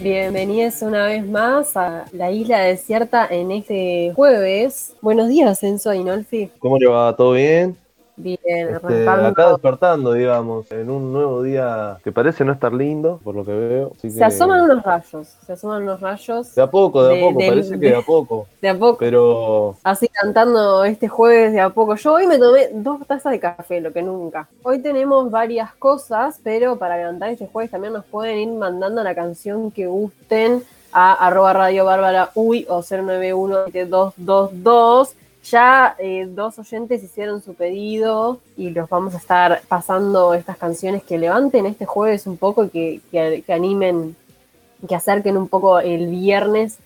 Bienvenidos una vez más a la isla desierta en este jueves. Buenos días, Enzo Inolfi. ¿Cómo le va? ¿Todo bien? Bien, este, acá despertando, digamos, en un nuevo día que parece no estar lindo, por lo que veo. se asoman unos rayos, se asoman unos rayos. De a poco, de, a poco, parece que de a poco. De a poco. Pero. Así cantando este jueves de a poco. Yo hoy me tomé dos tazas de café, lo que nunca. Hoy tenemos varias cosas, pero para levantar este jueves también nos pueden ir mandando la canción que gusten a arroba radio bárbara uy o 091 222 ya eh, dos oyentes hicieron su pedido y los vamos a estar pasando estas canciones que levanten este jueves un poco y que, que, animen, que acerquen un poco el viernes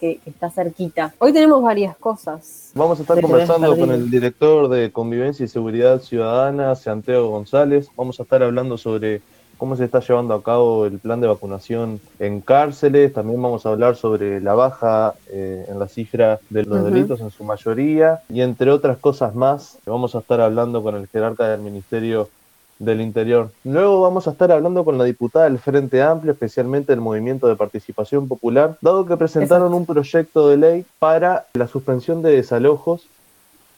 que, está cerquita. Hoy tenemos varias cosas. Vamos a estar conversando con el director de Convivencia y Seguridad Ciudadana, Santiago González. Vamos a estar hablando sobre cómo se está llevando a cabo el plan de vacunación en cárceles. También vamos a hablar sobre la baja eh, en la cifra de los delitos en su mayoría y entre otras cosas más. Vamos a estar hablando con el jerarca del Ministerio del Interior. Luego vamos a estar hablando con la diputada del Frente Amplio, especialmente del Movimiento de Participación Popular, dado que presentaron un proyecto de ley para la suspensión de desalojos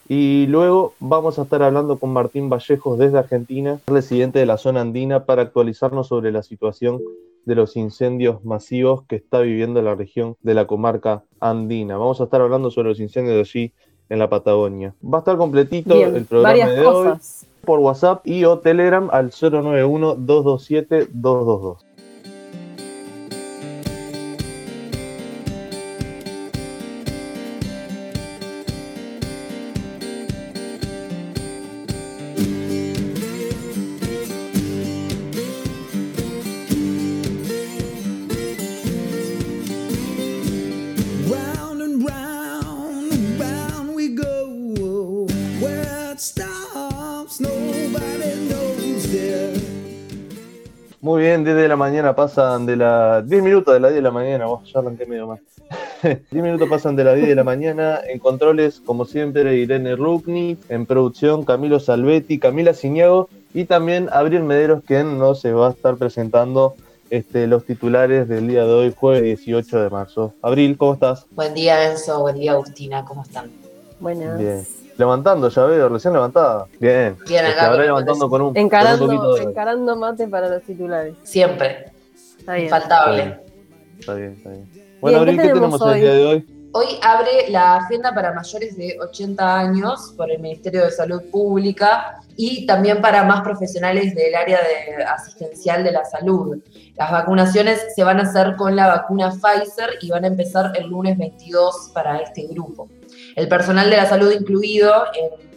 y luego vamos a estar hablando con Martín Vallejos desde Argentina, residente de la zona andina, para actualizarnos sobre la situación de los incendios masivos que está viviendo la región de la comarca andina. Vamos a estar hablando sobre los incendios de allí en la Patagonia. Va a estar completito el programa de hoy por WhatsApp y o Telegram al 091 227 222. Mañana pasan de la. 10 minutos de la 10 de la mañana, vos, ya arranqué medio mal. 10 minutos pasan de la 10 de la mañana. En controles, como siempre, Irene Rukni. En producción, Camilo Salvetti, Camila Ciñago y también Abril Mederos, quien no se va a estar presentando este, los titulares del día de hoy, jueves 18 de marzo. Abril, ¿cómo estás? Buen día, Enzo. Buen día, Agustina. ¿Cómo están? Buenas. Bien. Levantando, ya veo, recién levantada. Bien. Bien acá. levantando con un, encarando, encarando mate para los titulares. Siempre. Está Infaltable. Está bien, está bien. Bueno, Abril, ¿qué tenemos el día de hoy? Hoy abre la agenda para mayores de 80 años por el Ministerio de Salud Pública y también para más profesionales del área de asistencial de la salud. Las vacunaciones se van a hacer con la vacuna Pfizer y van a empezar el lunes 22 para este grupo. El personal de la salud incluido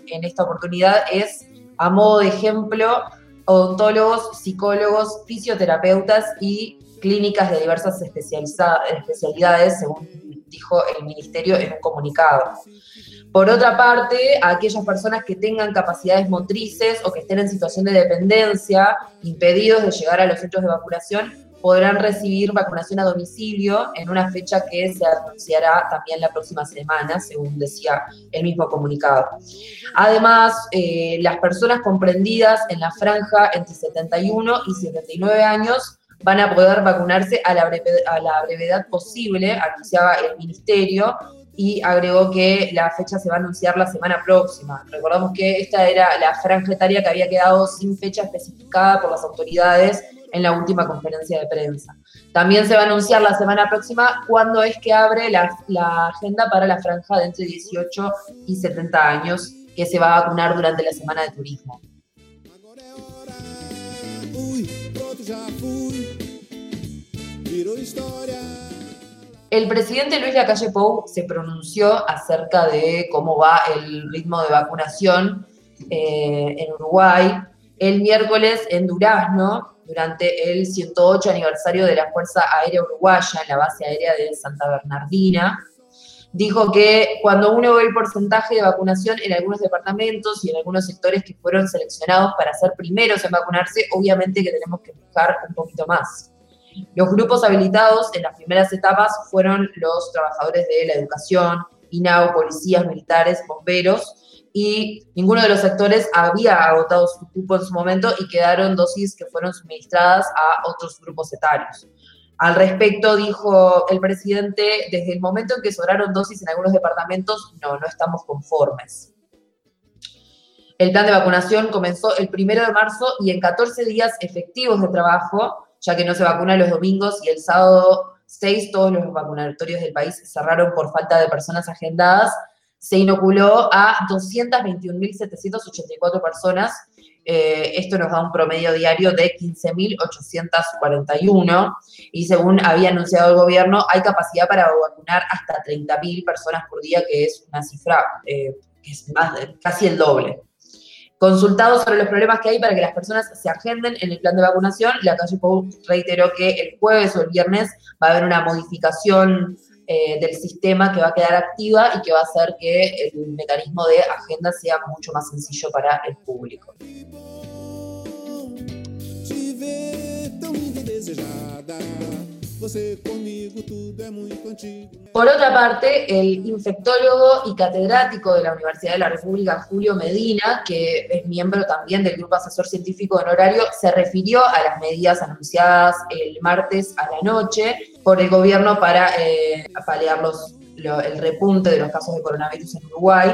en, esta oportunidad es, a modo de ejemplo, odontólogos, psicólogos, fisioterapeutas y clínicas de diversas especialidades, según dijo el ministerio en un comunicado. Por otra parte, a aquellas personas que tengan capacidades motrices o que estén en situación de dependencia, impedidos de llegar a los centros de vacunación, podrán recibir vacunación a domicilio en una fecha que se anunciará también la próxima semana, según decía el mismo comunicado. Además, eh, las personas comprendidas en la franja entre 71 y 79 años van a poder vacunarse a la, a la brevedad posible, anunciaba el ministerio, y agregó que la fecha se va a anunciar la semana próxima. Recordamos que esta era la franja etaria que había quedado sin fecha especificada por las autoridades en la última conferencia de prensa. También se va a anunciar la semana próxima cuándo es que abre la, agenda para la franja de entre 18 y 70 años que se va a vacunar durante la semana de turismo. El presidente Luis Lacalle Pou se pronunció acerca de cómo va el ritmo de vacunación eh, en Uruguay. El miércoles en Durazno durante el 108 aniversario de la Fuerza Aérea Uruguaya en la base aérea de Santa Bernardina. Dijo que cuando uno ve el porcentaje de vacunación en algunos departamentos y en algunos sectores que fueron seleccionados para ser primeros en vacunarse, obviamente que tenemos que buscar un poquito más. Los grupos habilitados en las primeras etapas fueron los trabajadores de la educación, INAO, policías, militares, bomberos, y ninguno de los sectores había agotado su cupo en su momento y quedaron dosis que fueron suministradas a otros grupos etarios. Al respecto, dijo el presidente, desde el momento en que sobraron dosis en algunos departamentos, no, no estamos conformes. El plan de vacunación comenzó el primero de marzo y en 14 días efectivos de trabajo, ya que no se vacuna los domingos y el sábado 6 todos los vacunatorios del país cerraron por falta de personas agendadas, se inoculó a 221.784 personas. Eh, esto nos da un promedio diario de 15.841 y según había anunciado el gobierno, hay capacidad para vacunar hasta 30.000 personas por día, que es una cifra eh, que es más, casi el doble. Consultado sobre los problemas que hay para que las personas se agenden en el plan de vacunación, la calle Pou reiteró que el jueves o el viernes va a haber una modificación eh, del sistema que va a quedar activa y que va a hacer que el mecanismo de agenda sea mucho más sencillo para el público. Por otra parte, el infectólogo y catedrático de la Universidad de la República, Julio Medina, que es miembro también del Grupo Asesor Científico Honorario, se refirió a las medidas anunciadas el martes a la noche por el gobierno para eh, paliar el repunte de los casos de coronavirus en Uruguay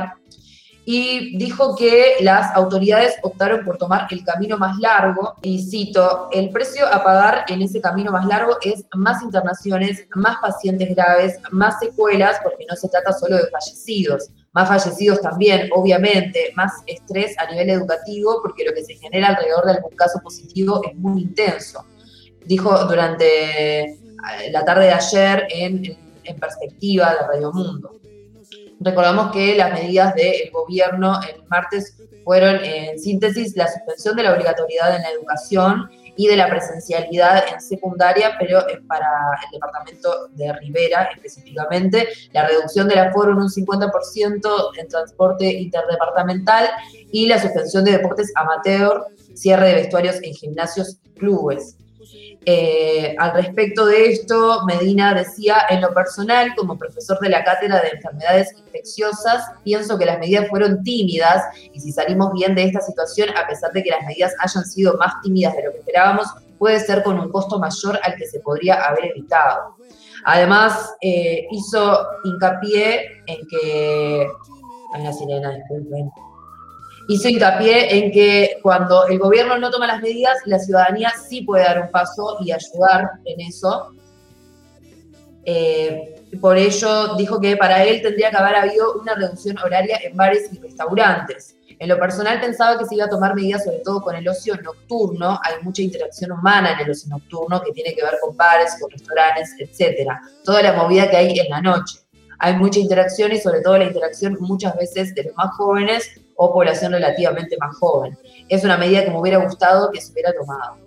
y dijo que las autoridades optaron por tomar el camino más largo, y cito, el precio a pagar en ese camino más largo es más internaciones, más pacientes graves, más secuelas, porque no se trata solo de fallecidos, más fallecidos también, obviamente, más estrés a nivel educativo, porque lo que se genera alrededor de algún caso positivo es muy intenso. Dijo durante eh, la tarde de ayer en, en perspectiva de Radio Mundo. Recordamos que las medidas del gobierno el martes fueron, en síntesis, la suspensión de la obligatoriedad en la educación y de la presencialidad en secundaria, pero para el departamento de Rivera específicamente, la reducción del aforo en un 50% en transporte interdepartamental y la suspensión de deportes amateur, cierre de vestuarios en gimnasios y clubes. Eh, al respecto de esto, Medina decía, en lo personal, como profesor de la cátedra de enfermedades infecciosas, pienso que las medidas fueron tímidas y si salimos bien de esta situación, a pesar de que las medidas hayan sido más tímidas de lo que esperábamos, puede ser con un costo mayor al que se podría haber evitado. Además, eh, hizo hincapié en que... Hay una sirena, disculpen hizo hincapié en que cuando el gobierno no toma las medidas, la ciudadanía sí puede dar un paso y ayudar en eso. Eh, por ello dijo que para él tendría que haber habido una reducción horaria en bares y restaurantes. En lo personal pensaba que se iba a tomar medidas sobre todo con el ocio nocturno. Hay mucha interacción humana en el ocio nocturno que tiene que ver con bares, con restaurantes, etc. Toda la movida que hay en la noche. Hay mucha interacción y sobre todo la interacción muchas veces de los más jóvenes o población relativamente más joven. Es una medida que me hubiera gustado que se hubiera tomado.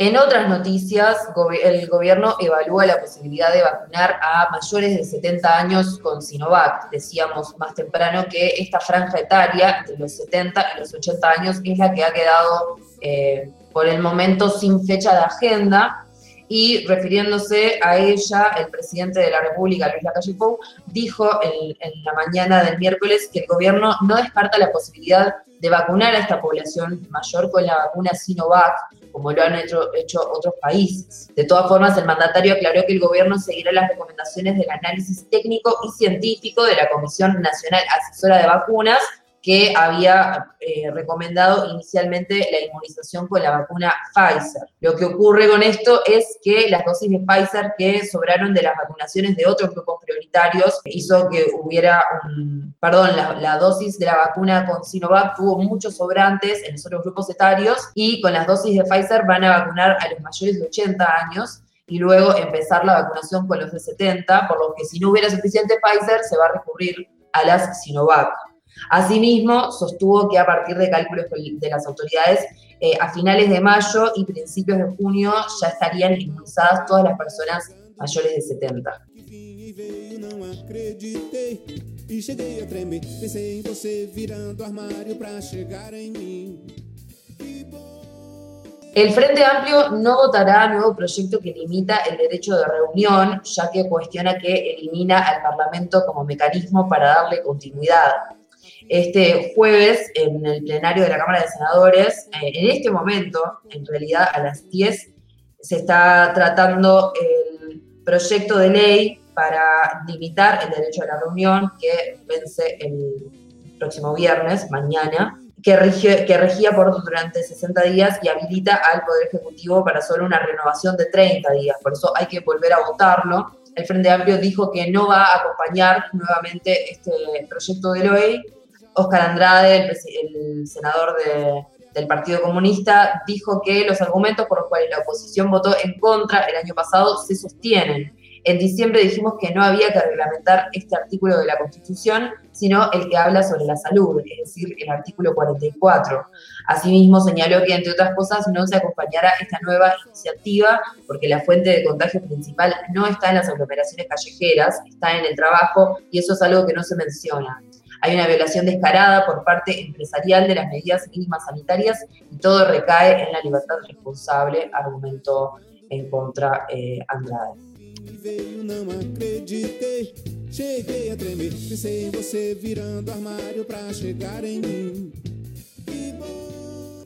En otras noticias, el gobierno evalúa la posibilidad de vacunar a mayores de 70 años con Sinovac. Decíamos más temprano que esta franja etaria, entre los 70 y los 80 años, es la que ha quedado eh, por el momento sin fecha de agenda y refiriéndose a ella, el presidente de la República, Luis Lacalle Pou, dijo en, la mañana del miércoles que el gobierno no descarta la posibilidad de vacunar a esta población mayor con la vacuna Sinovac, como lo han hecho, hecho otros países. De todas formas, el mandatario aclaró que el gobierno seguirá las recomendaciones del análisis técnico y científico de la Comisión Nacional Asesora de Vacunas, que había eh, recomendado inicialmente la inmunización con la vacuna Pfizer. Lo que ocurre con esto es que las dosis de Pfizer que sobraron de las vacunaciones de otros grupos prioritarios hizo que hubiera un, perdón, la, dosis de la vacuna con Sinovac tuvo muchos sobrantes en los otros grupos etarios y con las dosis de Pfizer van a vacunar a los mayores de 80 años y luego empezar la vacunación con los de 70, por lo que si no hubiera suficiente Pfizer se va a recurrir a las Sinovac. Asimismo, sostuvo que a partir de cálculos de las autoridades, eh, a finales de mayo y principios de junio ya estarían inmunizadas todas las personas mayores de 70. El Frente Amplio no votará nuevo proyecto que limita el derecho de reunión, ya que cuestiona que elimina al Parlamento como mecanismo para darle continuidad. Este jueves en el plenario de la Cámara de Senadores. Eh, en este momento, en realidad a las 10, se está tratando el proyecto de ley para limitar el derecho a la reunión que vence el próximo viernes, mañana, que, que regía por durante 60 días y habilita al Poder Ejecutivo para solo una renovación de 30 días. Por eso hay que volver a votarlo. El Frente Amplio dijo que no va a acompañar nuevamente este proyecto de ley. Oscar Andrade, el, senador del Partido Comunista, dijo que los argumentos por los cuales la oposición votó en contra el año pasado se sostienen en diciembre dijimos que no había que reglamentar este artículo de la Constitución, sino el que habla sobre la salud, es decir, el artículo 44. Asimismo, señaló que, entre otras cosas, no se acompañará esta nueva iniciativa porque la fuente de contagio principal no está en las aglomeraciones callejeras, está en el trabajo y eso es algo que no se menciona. Hay una violación descarada por parte empresarial de las medidas mínimas sanitarias y todo recae en la libertad responsable, argumentó en contra eh, Andrade. veio, não acreditei. Cheguei a tremer, pensei em você virando armário pra chegar em mim.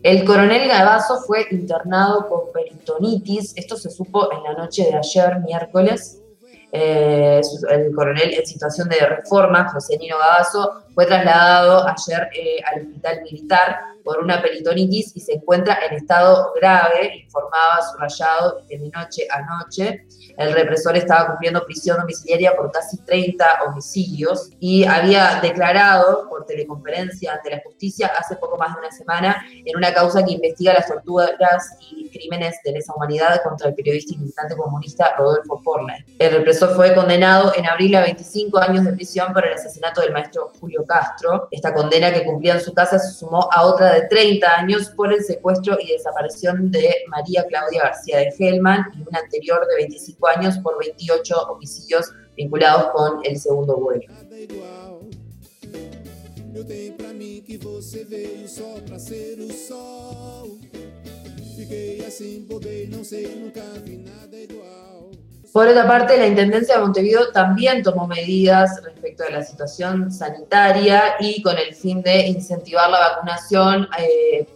El coronel Gavazo fue internado con peritonitis. Esto se supo en la noche de ayer, miércoles. Eh, el coronel en situación de reforma, José Nino Gavazo, fue trasladado ayer eh, al hospital militar por una peritonitis y se encuentra en estado grave, informaba subrayado de noche a noche. El represor estaba cumpliendo prisión domiciliaria por casi 30 homicidios y había declarado por teleconferencia ante la justicia hace poco más de una semana en una causa que investiga las torturas y crímenes de lesa humanidad contra el periodista y militante comunista Rodolfo Porner. El represor fue condenado en abril a 25 años de prisión por el asesinato del maestro Julio Castro. Esta condena que cumplía en su casa se sumó a otra de 30 años por el secuestro y desaparición de María Claudia García de Hellman y una anterior de 25 años por 28 homicidios vinculados con el segundo vuelo. Por otra parte, la Intendencia de Montevideo también tomó medidas respecto a la situación sanitaria y con el fin de incentivar la vacunación, eh,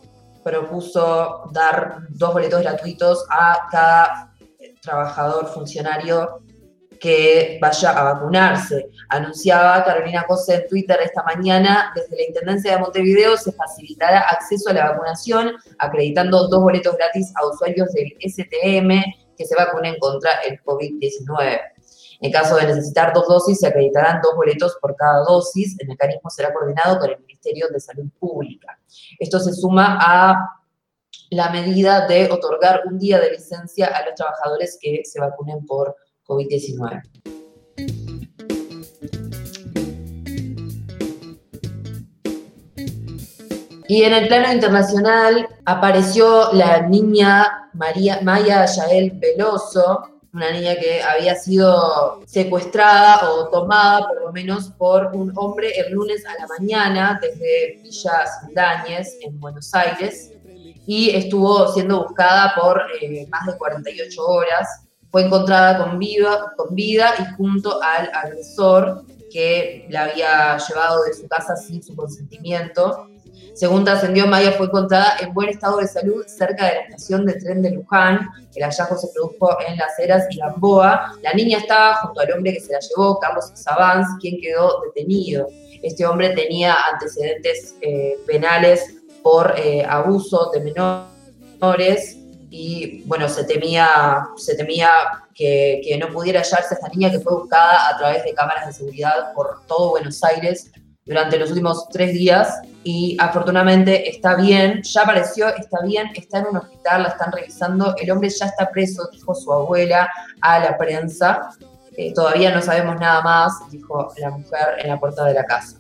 propuso dar dos boletos gratuitos a cada trabajador, funcionario que vaya a vacunarse. Anunciaba Carolina Cose en Twitter esta mañana, desde la Intendencia de Montevideo se facilitará acceso a la vacunación, acreditando dos boletos gratis a usuarios del STM que se vacunen contra el COVID-19. En caso de necesitar dos dosis, se acreditarán dos boletos por cada dosis. El mecanismo será coordinado con el Ministerio de Salud Pública. Esto se suma a la medida de otorgar un día de licencia a los trabajadores que se vacunen por COVID-19. Y en el plano internacional apareció la niña María, Maya Yael Veloso, una niña que había sido secuestrada o tomada por lo menos por un hombre el lunes a la mañana desde Villa Sindáñez en Buenos Aires y estuvo siendo buscada por eh, más de 48 horas. Fue encontrada con vida, con vida y junto al agresor que la había llevado de su casa sin su consentimiento. Según trascendió, Maya fue encontrada en buen estado de salud cerca de la estación de tren de Luján. El hallazgo se produjo en Las Heras y Gamboa. La niña estaba junto al hombre que se la llevó, Carlos Sabanz, quien quedó detenido. Este hombre tenía antecedentes eh, penales por eh, abuso de menores y bueno, se temía, se temía que, que, no pudiera hallarse esta niña que fue buscada a través de cámaras de seguridad por todo Buenos Aires durante los últimos tres días y afortunadamente está bien, ya apareció, está bien, está en un hospital, la están revisando, el hombre ya está preso, dijo su abuela a la prensa, eh, todavía no sabemos nada más, dijo la mujer en la puerta de la casa.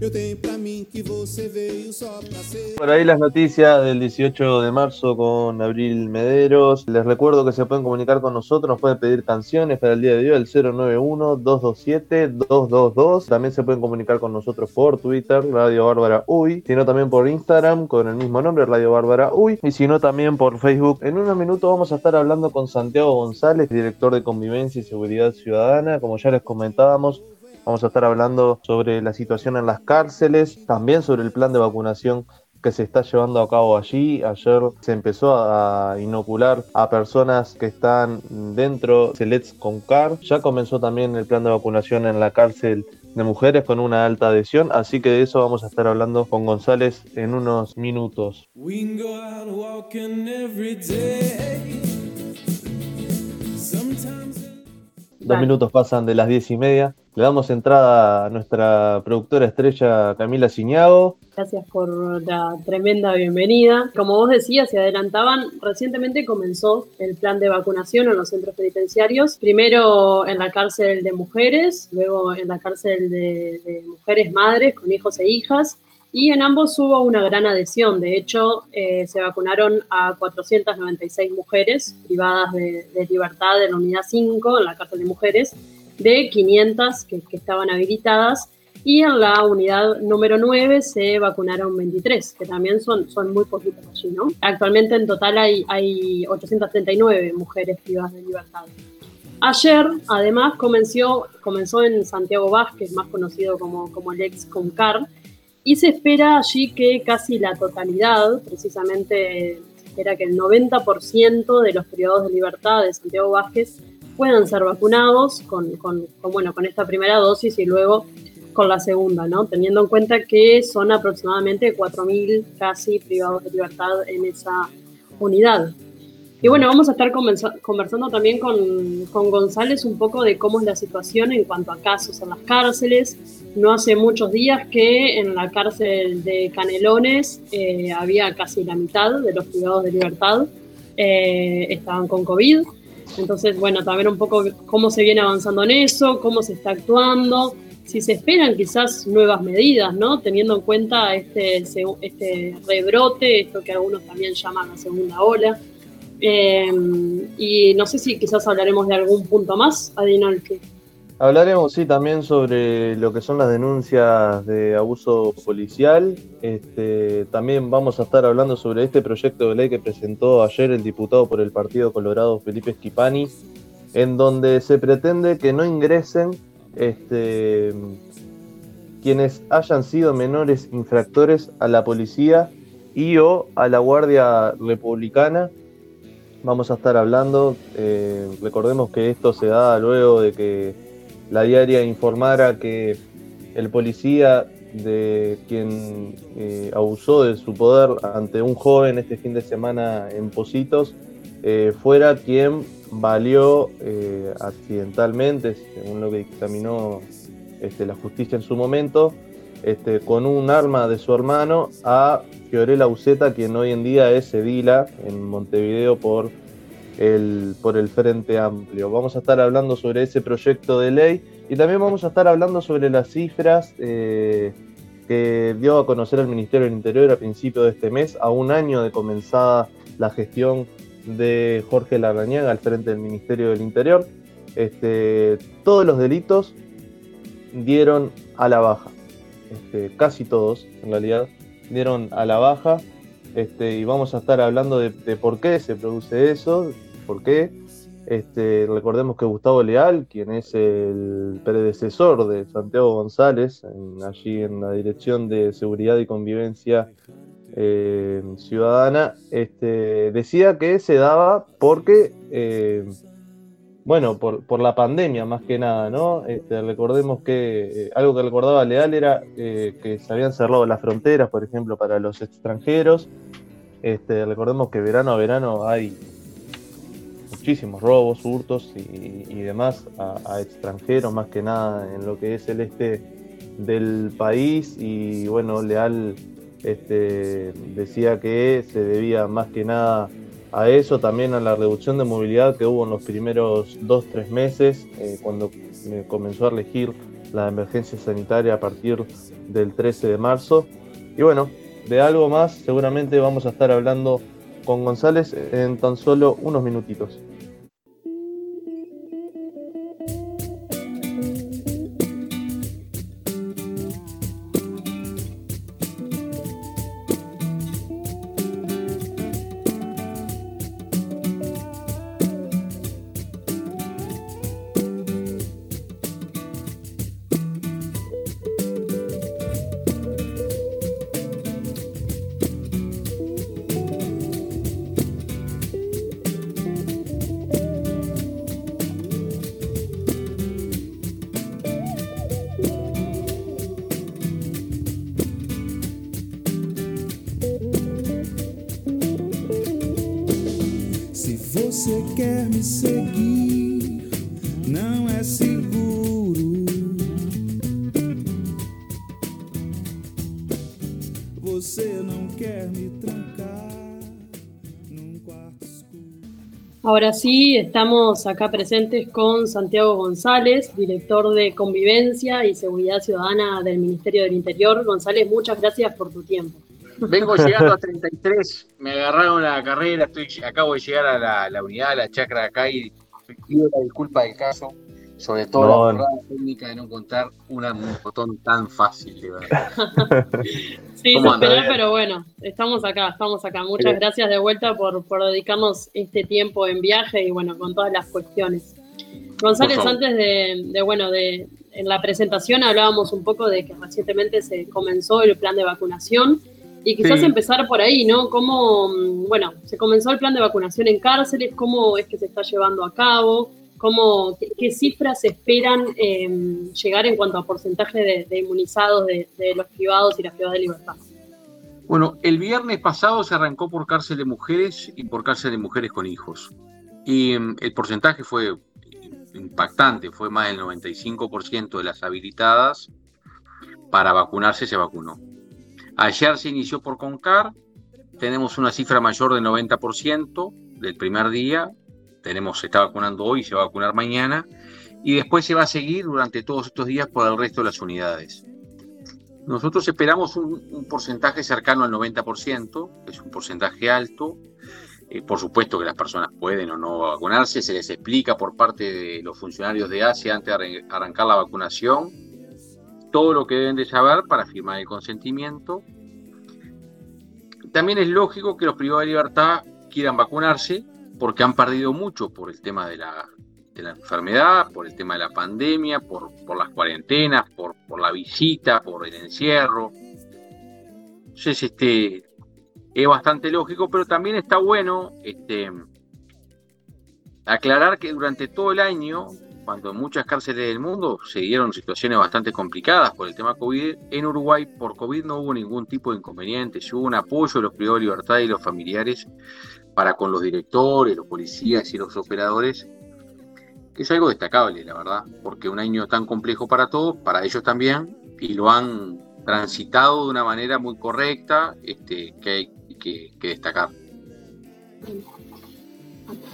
Assim, bobei, não sei, nunca vi nada igual. Por ahí las noticias del 18 de marzo con Abril Mederos. Les recuerdo que se pueden comunicar con nosotros, nos pueden pedir canciones para el día de hoy, el 091-227-222. También se pueden comunicar con nosotros por Twitter, Radio Bárbara Uy, sino también por Instagram con el mismo nombre, Radio Bárbara Uy, y si no también por Facebook. En unos minutos vamos a estar hablando con Santiago González, director de Convivencia y Seguridad Ciudadana. Como ya les comentábamos, Vamos a estar hablando sobre la situación en las cárceles, también sobre el plan de vacunación que se está llevando a cabo allí. Ayer se empezó a inocular a personas que están dentro de Let's Concar. Ya comenzó también el plan de vacunación en la cárcel de mujeres con una alta adhesión, así que de eso vamos a estar hablando con González en unos minutos. Dos minutos pasan de las diez y media. Le damos entrada a nuestra productora estrella Camila Ciñago. Gracias por la tremenda bienvenida. Como vos decías, se adelantaban, recientemente comenzó el plan de vacunación en los centros penitenciarios. Primero en la cárcel de mujeres, luego en la cárcel de, de mujeres madres con hijos e hijas y en ambos hubo una gran adhesión. De hecho, eh, se vacunaron a 496 mujeres privadas de, libertad en la unidad 5, en la cárcel de mujeres, de 500 que, estaban habilitadas. Y en la unidad número 9 se vacunaron 23, que también son, son muy poquitos allí, ¿no? Actualmente en total hay, hay 839 mujeres privadas de libertad. Ayer, además, comenzó, comenzó en Santiago Vázquez, más conocido como, como el ex Concar, y se espera allí que casi la totalidad, precisamente se espera que el 90% de los privados de libertad de Santiago Vázquez puedan ser vacunados con, con, bueno, con esta primera dosis y luego con la segunda, ¿no? Teniendo en cuenta que son aproximadamente 4.000 casi privados de libertad en esa unidad. Y bueno, vamos a estar conversando también con, con, González un poco de cómo es la situación en cuanto a casos en las cárceles. No hace muchos días que en la cárcel de Canelones eh, había casi la mitad de los privados de libertad eh, estaban con COVID. Entonces, bueno, también un poco cómo se viene avanzando en eso, cómo se está actuando, si se esperan quizás nuevas medidas, ¿no? Teniendo en cuenta este, este rebrote, esto que algunos también llaman la segunda ola. Em, y no sé si quizás hablaremos de algún punto más, Adinolfi. Hablaremos, sí, también sobre lo que son las denuncias de abuso policial. Este, también vamos a estar hablando sobre este proyecto de ley que presentó ayer el diputado por el Partido Colorado, Felipe Schipani, en donde se pretende que no ingresen este, quienes hayan sido menores infractores a la policía y o a la Guardia Republicana vamos a estar hablando. Eh, recordemos que esto se da luego de que la diaria informara que el policía de quien eh, abusó de su poder ante un joven este fin de semana en Positos eh, fuera quien valió accidentalmente, según lo que dictaminó este, la justicia en su momento, este, con un arma de su hermano a Fiorella Uceta, quien hoy en día es edila en Montevideo por el, por el Frente Amplio. Vamos a estar hablando sobre ese proyecto de ley y también vamos a estar hablando sobre las cifras eh, que dio a conocer el Ministerio del Interior a principio de este mes, a un año de comenzada la gestión de Jorge Larrañaga al frente del Ministerio del Interior. Este, todos los delitos dieron a la baja, este, casi todos en realidad dieron a la baja. Este, y vamos a estar hablando de, por qué se produce eso, por qué. Este, recordemos que Gustavo Leal, quien es el predecesor de Santiago González, allí en la Dirección de Seguridad y Convivencia eh, Ciudadana, decía que se daba porque, eh, bueno, por, la pandemia más que nada, ¿no? Este, recordemos que eh, algo que recordaba Leal era que se habían cerrado las fronteras, por ejemplo, para los extranjeros. Este, recordemos que verano a verano hay muchísimos robos, hurtos y, demás a, extranjeros, más que nada en lo que es el este del país. Y bueno, Leal este, decía que se debía más que nada a eso, también a la reducción de movilidad que hubo en los primeros dos, tres meses, eh, cuando comenzó a regir la emergencia sanitaria a partir del 13 de marzo. Y bueno, de algo más seguramente vamos a estar hablando con González en tan solo unos minutitos. Ahora sí, estamos acá presentes con Santiago González, director de Convivencia y Seguridad Ciudadana del Ministerio del Interior. González, muchas gracias por tu tiempo. Vengo llegando a 33, me agarraron la carrera, estoy, acabo de llegar a la, unidad, a la chacra acá y pido la disculpa del caso, sobre todo la técnica de no contar un botón tan fácil, de verdad. Sí, se pero bueno, estamos acá, estamos acá. Muchas gracias de vuelta por, por dedicarnos este tiempo en viaje y bueno, con todas las cuestiones. González, antes de, bueno, de en la presentación hablábamos un poco de que recientemente se comenzó el plan de vacunación y quizás empezar por ahí, ¿no? Cómo, bueno, se comenzó el plan de vacunación en cárceles, cómo es que se está llevando a cabo, cómo, qué, cifras esperan em, llegar en cuanto a porcentaje de, inmunizados de, los privados y las privadas de libertad. Bueno, el viernes pasado se arrancó por cárcel de mujeres y por cárcel de mujeres con hijos. Y em, el porcentaje fue impactante, fue más del 95% de las habilitadas para vacunarse se vacunó. Ayer se inició por CONCAR, tenemos una cifra mayor del 90% del primer día. Tenemos, se está vacunando hoy, se va a vacunar mañana, y después se va a seguir durante todos estos días por el resto de las unidades. Nosotros esperamos un, porcentaje cercano al 90%, es un porcentaje alto. Eh, por supuesto que las personas pueden o no vacunarse, se les explica por parte de los funcionarios de Asia antes de arrancar la vacunación todo lo que deben de saber para firmar el consentimiento. También es lógico que los privados de libertad quieran vacunarse, porque han perdido mucho por el tema de la, enfermedad, por el tema de la pandemia, por, las cuarentenas, por, la visita, por el encierro. Entonces, este, es bastante lógico, pero también está bueno este, aclarar que durante todo el año, cuando en muchas cárceles del mundo se dieron situaciones bastante complicadas por el tema COVID, en Uruguay por COVID no hubo ningún tipo de inconveniente, hubo un apoyo de los privados de libertad y los familiares para con los directores, los policías y los operadores, que es algo destacable, la verdad, porque un año tan complejo para todos, para ellos también, y lo han transitado de una manera muy correcta, este, que hay que, destacar.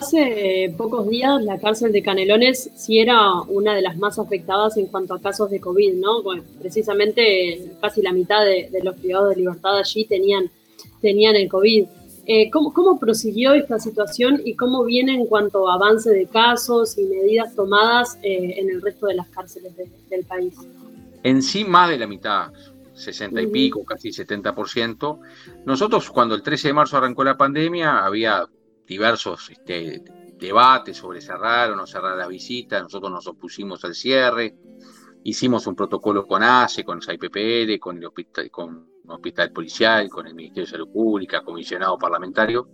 Hace pocos días la cárcel de Canelones sí era una de las más afectadas en cuanto a casos de COVID, ¿no? precisamente casi la mitad de, los privados de libertad allí tenían, tenían el COVID. Eh, ¿cómo, prosiguió esta situación y cómo viene en cuanto a avance de casos y medidas tomadas eh, en el resto de las cárceles del país? En sí, más de la mitad, 60 y pico, casi 70%. Nosotros, cuando el 13 de marzo arrancó la pandemia, había diversos este, debates sobre cerrar o no cerrar la visita. Nosotros nos opusimos al cierre. Hicimos un protocolo con ACE, con SAIPPL, con el hospital, con hospital policial, con el Ministerio de Salud Pública, comisionado parlamentario.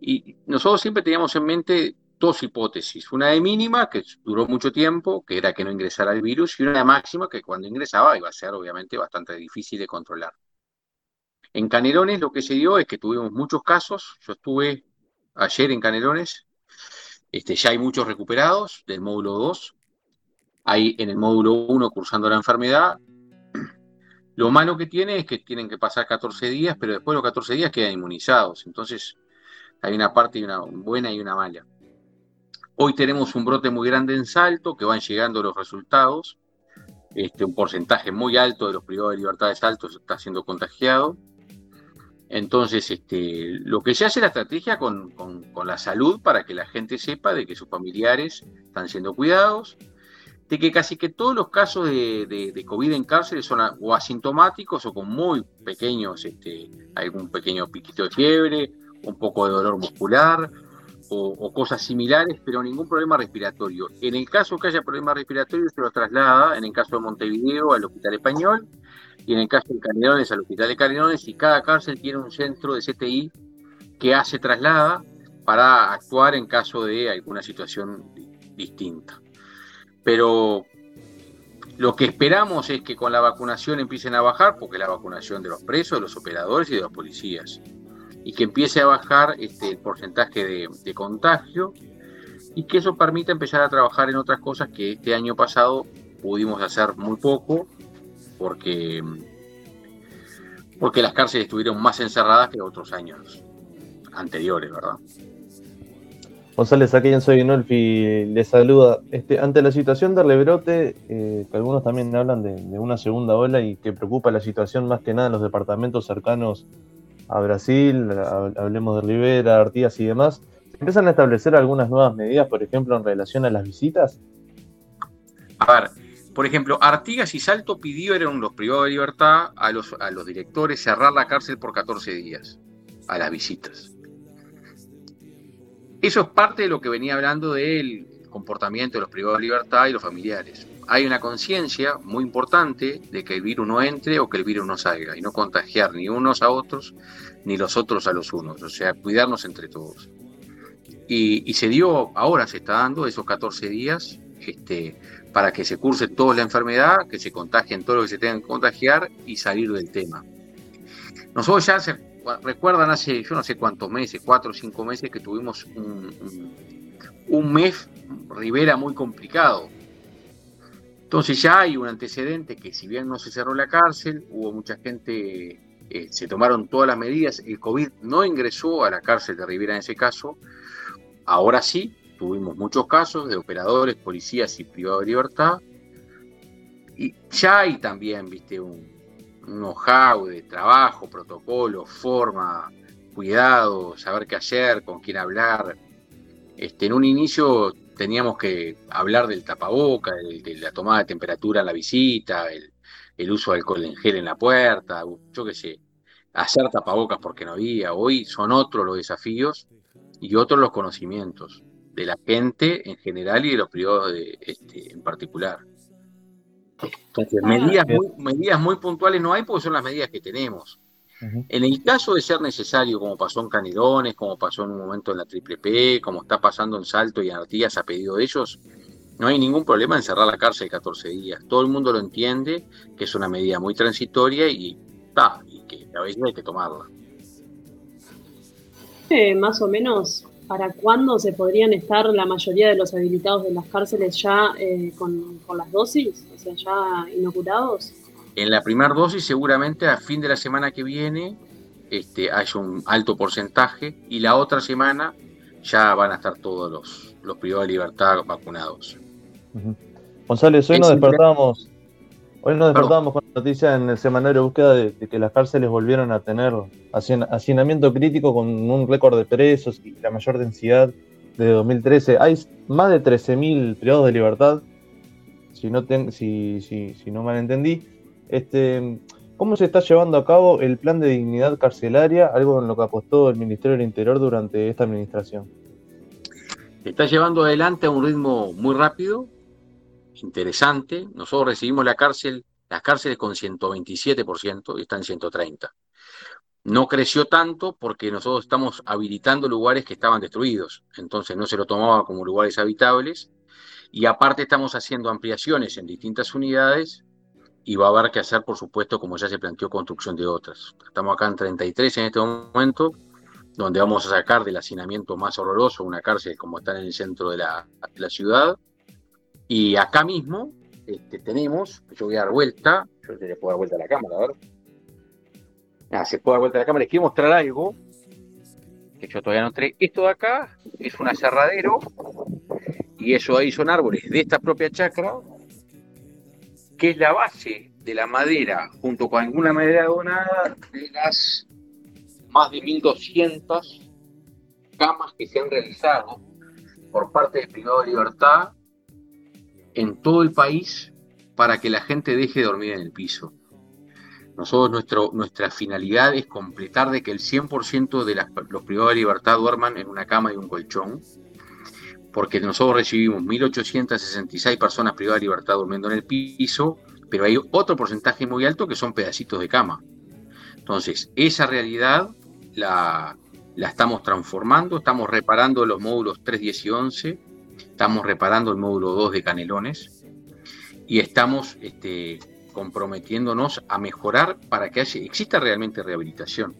Y nosotros siempre teníamos en mente dos hipótesis, una de mínima, que duró mucho tiempo, que era que no ingresara el virus, y una de máxima, que cuando ingresaba iba a ser obviamente bastante difícil de controlar. En Canelones lo que se dio es que tuvimos muchos casos, yo estuve ayer en Canelones, este, ya hay muchos recuperados del módulo 2, hay en el módulo 1 cursando la enfermedad, lo malo que tiene es que tienen que pasar 14 días, pero después de los 14 días quedan inmunizados. Entonces, hay una parte una buena y una mala. Hoy tenemos un brote muy grande en Salto, que van llegando los resultados. este, un porcentaje muy alto de los privados de libertades altos está siendo contagiado. Entonces, este, lo que se hace es la estrategia con, la salud para que la gente sepa de que sus familiares están siendo cuidados, de que casi que todos los casos de, COVID en cárceles son o asintomáticos o con muy pequeños, este, algún pequeño piquito de fiebre, un poco de dolor muscular, o, cosas similares, pero ningún problema respiratorio. En el caso que haya problema respiratorio, se lo traslada, en el caso de Montevideo, al Hospital Español, y en el caso de Canelones, al Hospital de Canelones, y cada cárcel tiene un centro de CTI que hace traslada para actuar en caso de alguna situación distinta. Pero lo que esperamos es que con la vacunación empiecen a bajar, porque la vacunación de los presos, de los operadores y de los policías y que empiece a bajar este, el porcentaje de, contagio y que eso permita empezar a trabajar en otras cosas que este año pasado pudimos hacer muy poco porque, porque las cárceles estuvieron más encerradas que otros años anteriores, ¿verdad? González, aquí en Soy Nolfi le saluda. Este, ante la situación de rebrote, eh, que algunos también hablan de, de, una segunda ola y que preocupa la situación más que nada en los departamentos cercanos a Brasil, hablemos de Rivera, Artigas y demás, empiezan a establecer algunas nuevas medidas, por ejemplo, en relación a las visitas? A ver, por ejemplo, Artigas y Salto pidieron los privados de libertad a los, directores cerrar la cárcel por 14 días a las visitas. Eso es parte de lo que venía hablando del comportamiento de los privados de libertad y los familiares hay una conciencia muy importante de que el virus no entre o que el virus no salga y no contagiar ni unos a otros ni los otros a los unos, o sea, cuidarnos entre todos. Y, se dio, ahora se está dando esos 14 días este, para que se curse toda la enfermedad, que se contagien todos los que se tengan que contagiar y salir del tema. Nosotros ya se recuerdan hace, yo no sé cuántos meses, cuatro o cinco meses, que tuvimos un, un, un Rivera muy complicado, entonces ya hay un antecedente que si bien no se cerró la cárcel, hubo mucha gente, eh, se tomaron todas las medidas, el COVID no ingresó a la cárcel de Rivera en ese caso, ahora sí, tuvimos muchos casos de operadores, policías y privados de libertad, y ya hay también, viste, un, un know-how de trabajo, protocolo, forma, cuidado, saber qué hacer, con quién hablar. Este, en un inicio teníamos que hablar del tapaboca, de, la tomada de temperatura en la visita, el, uso de alcohol en gel en la puerta, yo qué sé, hacer tapabocas porque no había. Hoy son otros los desafíos y otros los conocimientos de la gente en general y de los privados este, en particular. Entonces, ah, medidas medidas muy puntuales no hay porque son las medidas que tenemos. En el caso de ser necesario, como pasó en Canelones, como pasó en un momento en la Triple P, como está pasando en Salto y en Artigas a pedido de ellos, no hay ningún problema en cerrar la cárcel 14 días. Todo el mundo lo entiende, que es una medida muy transitoria y, y que a veces hay que tomarla. Eh, más o menos, ¿para cuándo se podrían estar la mayoría de los habilitados de las cárceles ya eh, con, con las dosis? O sea, ya inoculados? En la primera dosis seguramente a fin de la semana que viene este, hay un alto porcentaje y la otra semana ya van a estar todos los, los privados de libertad vacunados. González, hoy nos despertábamos, hoy nos despertábamos con la noticia en el semanario de búsqueda de, que las cárceles volvieron a tener hacinamiento crítico con un récord de presos y la mayor densidad de 2013. Hay más de 13.000 privados de libertad, si no, si, si, si no mal entendí. Este, ¿Cómo se está llevando a cabo el plan de dignidad carcelaria, algo en lo que apostó el Ministerio del Interior durante esta administración? Se está llevando adelante a un ritmo muy rápido, interesante. Nosotros recibimos la cárcel, las cárceles con 127% y están en 130. No creció tanto porque nosotros estamos habilitando lugares que estaban destruidos, entonces no se lo tomaba como lugares habitables. Y aparte estamos haciendo ampliaciones en distintas unidades y va a haber que hacer, por supuesto, como ya se planteó, construcción de otras. Estamos acá en 33 en este momento, donde vamos a sacar del hacinamiento más horroroso una cárcel como está en el centro de la, ciudad. Y acá mismo este, tenemos, yo voy a dar vuelta, yo le puedo dar vuelta a la cámara, a ver. Ah, se puede dar vuelta a la cámara. Les quiero mostrar algo que yo todavía no trae. Esto de acá es un aserradero y eso ahí son árboles de esta propia chacra que es la base de la madera, junto con alguna madera donada, de las más de 1.200 camas que se han realizado por parte del privado de libertad en todo el país para que la gente deje de dormir en el piso. Nosotros, nuestro, nuestra finalidad es completar de que el 100% de los privados de libertad duerman en una cama y un colchón, porque nosotros recibimos 1.866 personas privadas de libertad durmiendo en el piso, pero hay otro porcentaje muy alto que son pedacitos de cama. Entonces, esa realidad la, la estamos transformando, estamos reparando los módulos 3, 10 y 11, estamos reparando el módulo 2 de Canelones y estamos este, comprometiéndonos a mejorar para que haya, exista realmente rehabilitación.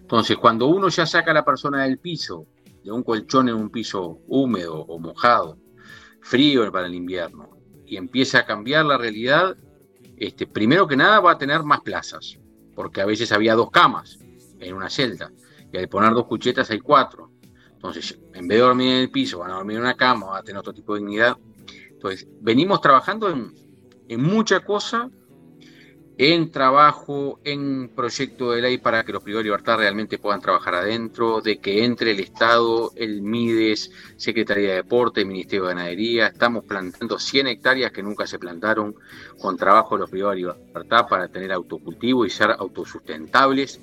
Entonces, cuando uno ya saca a la persona del piso, de un colchón en un piso húmedo o mojado, frío para el invierno, y empieza a cambiar la realidad, este, primero que nada va a tener más plazas, porque a veces había dos camas en una celda, y al poner dos cuchetas hay cuatro. Entonces, en vez de dormir en el piso, van a dormir en una cama, van a tener otro tipo de dignidad. Entonces, venimos trabajando en, en mucha cosa, en trabajo, en proyecto de ley para que los privados de libertad realmente puedan trabajar adentro, de que entre el Estado, el MIDES, Secretaría de Deporte, Ministerio de Ganadería. Estamos plantando 100 hectáreas que nunca se plantaron con trabajo de los privados de libertad para tener autocultivo y ser autosustentables